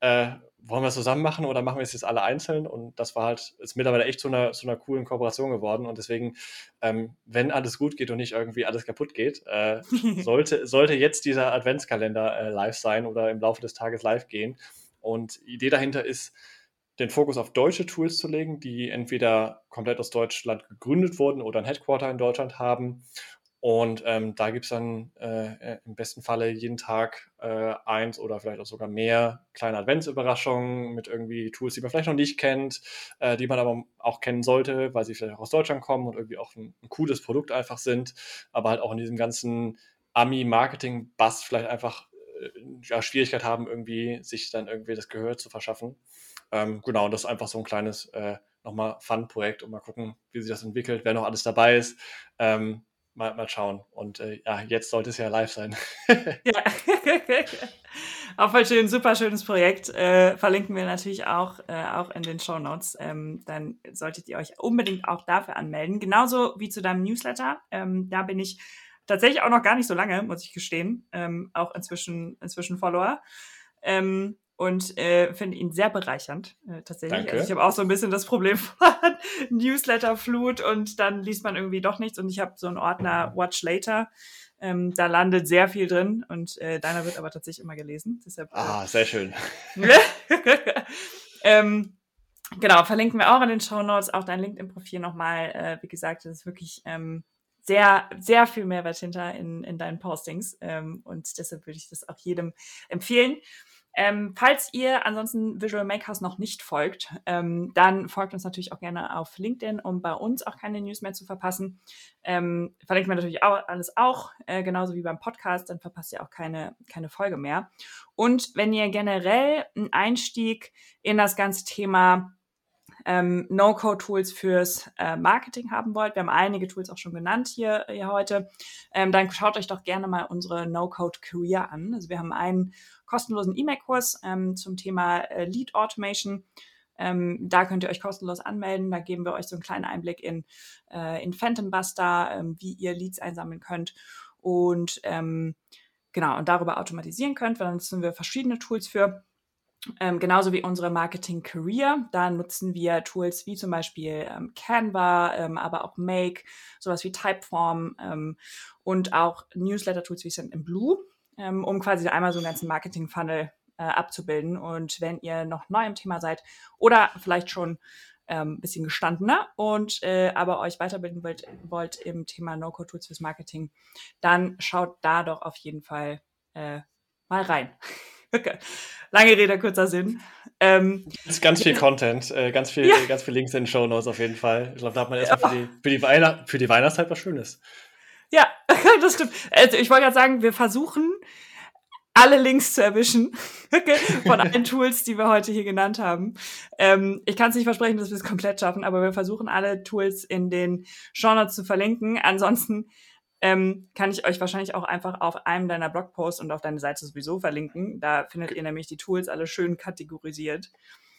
Äh, wollen wir es zusammen machen oder machen wir es jetzt alle einzeln? Und das war halt, ist mittlerweile echt zu einer, zu einer coolen Kooperation geworden. Und deswegen, ähm, wenn alles gut geht und nicht irgendwie alles kaputt geht, äh, sollte, sollte jetzt dieser Adventskalender äh, live sein oder im Laufe des Tages live gehen. Und die Idee dahinter ist, den Fokus auf deutsche Tools zu legen, die entweder komplett aus Deutschland gegründet wurden oder ein Headquarter in Deutschland haben und ähm, da gibt es dann äh, im besten Falle jeden Tag äh, eins oder vielleicht auch sogar mehr kleine Adventsüberraschungen mit irgendwie Tools, die man vielleicht noch nicht kennt, äh, die man aber auch kennen sollte, weil sie vielleicht auch aus Deutschland kommen und irgendwie auch ein, ein cooles Produkt einfach sind, aber halt auch in diesem ganzen Ami-Marketing-Bust vielleicht einfach äh, ja, Schwierigkeit haben, irgendwie sich dann irgendwie das Gehör zu verschaffen. Ähm, genau, und das ist einfach so ein kleines äh, nochmal Fun-Projekt und mal gucken, wie sich das entwickelt, wer noch alles dabei ist. Ähm, mal, mal schauen. Und äh, ja, jetzt sollte es ja live sein. ja. auch voll schön, super schönes Projekt. Äh, verlinken wir natürlich auch, äh, auch in den Show Notes. Ähm, dann solltet ihr euch unbedingt auch dafür anmelden. Genauso wie zu deinem Newsletter. Ähm, da bin ich tatsächlich auch noch gar nicht so lange, muss ich gestehen. Ähm, auch inzwischen, inzwischen Follower. Ähm, und äh, finde ihn sehr bereichernd, äh, tatsächlich. Danke. Also ich habe auch so ein bisschen das Problem von Newsletter-Flut und dann liest man irgendwie doch nichts und ich habe so einen Ordner Watch Later. Ähm, da landet sehr viel drin und äh, deiner wird aber tatsächlich immer gelesen. Deshalb, äh, ah, sehr schön. ähm, genau, verlinken wir auch in den Show Notes, auch dein LinkedIn-Profil nochmal. Äh, wie gesagt, das ist wirklich ähm, sehr, sehr viel Mehrwert hinter in, in deinen Postings ähm, und deshalb würde ich das auch jedem empfehlen. Ähm, falls ihr ansonsten Visual Makers noch nicht folgt, ähm, dann folgt uns natürlich auch gerne auf LinkedIn, um bei uns auch keine News mehr zu verpassen. Ähm, verlinkt man natürlich auch alles auch, äh, genauso wie beim Podcast, dann verpasst ihr auch keine, keine Folge mehr. Und wenn ihr generell einen Einstieg in das ganze Thema ähm, No-Code-Tools fürs äh, Marketing haben wollt, wir haben einige Tools auch schon genannt hier, hier heute, ähm, dann schaut euch doch gerne mal unsere No-Code-Career an. Also wir haben einen kostenlosen E-Mail-Kurs ähm, zum Thema äh, Lead Automation. Ähm, da könnt ihr euch kostenlos anmelden. Da geben wir euch so einen kleinen Einblick in, äh, in Phantom Buster, ähm, wie ihr Leads einsammeln könnt und ähm, genau und darüber automatisieren könnt. Weil dann nutzen wir verschiedene Tools für. Ähm, genauso wie unsere Marketing Career. Da nutzen wir Tools wie zum Beispiel ähm, Canva, ähm, aber auch Make, sowas wie Typeform ähm, und auch Newsletter-Tools wie Send in Blue ähm, um quasi einmal so einen ganzen Marketing-Funnel äh, abzubilden. Und wenn ihr noch neu im Thema seid oder vielleicht schon ein ähm, bisschen gestandener und äh, aber euch weiterbilden wollt, wollt im Thema No-Code-Tools fürs Marketing, dann schaut da doch auf jeden Fall äh, mal rein. Lange Rede, kurzer Sinn. Ähm, ganz viel Content, äh, ganz, viel, ja. ganz viel Links in den Show Notes auf jeden Fall. Ich glaube, da hat man erstmal für, die, für, die Weihnacht, für die Weihnachtszeit was Schönes. Ja, das stimmt. Also ich wollte gerade sagen, wir versuchen alle Links zu erwischen von allen Tools, die wir heute hier genannt haben. Ähm, ich kann es nicht versprechen, dass wir es komplett schaffen, aber wir versuchen alle Tools in den Genres zu verlinken. Ansonsten ähm, kann ich euch wahrscheinlich auch einfach auf einem deiner Blogposts und auf deine Seite sowieso verlinken. Da findet ihr nämlich die Tools alle schön kategorisiert.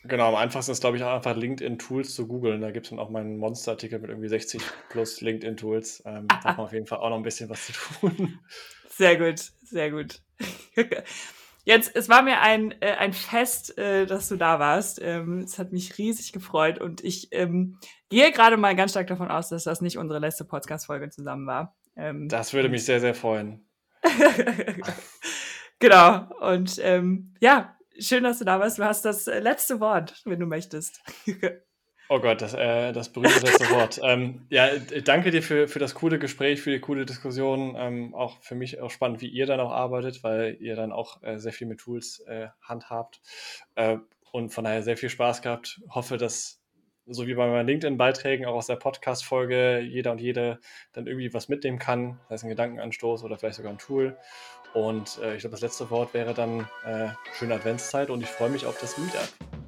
Genau, am einfachsten ist, glaube ich, auch einfach LinkedIn-Tools zu googeln. Da gibt es dann auch meinen Monster-Artikel mit irgendwie 60 plus LinkedIn-Tools. Ähm, da hat man auf jeden Fall auch noch ein bisschen was zu tun. Sehr gut, sehr gut. Jetzt, es war mir ein, äh, ein Fest, äh, dass du da warst. Ähm, es hat mich riesig gefreut und ich ähm, gehe gerade mal ganz stark davon aus, dass das nicht unsere letzte Podcast-Folge zusammen war. Ähm, das würde mich sehr, sehr freuen. genau. Und ähm, ja, schön, dass du da warst. Du hast das letzte Wort, wenn du möchtest. Oh Gott, das, äh, das berühmte letzte Wort. Ähm, ja, danke dir für, für das coole Gespräch, für die coole Diskussion. Ähm, auch für mich auch spannend, wie ihr dann auch arbeitet, weil ihr dann auch äh, sehr viel mit Tools äh, handhabt. Äh, und von daher sehr viel Spaß gehabt. Hoffe, dass, so wie bei meinen LinkedIn-Beiträgen, auch aus der Podcast-Folge, jeder und jede dann irgendwie was mitnehmen kann. Das heißt ein Gedankenanstoß oder vielleicht sogar ein Tool. Und äh, ich glaube, das letzte Wort wäre dann äh, schöne Adventszeit und ich freue mich auf das Meetup.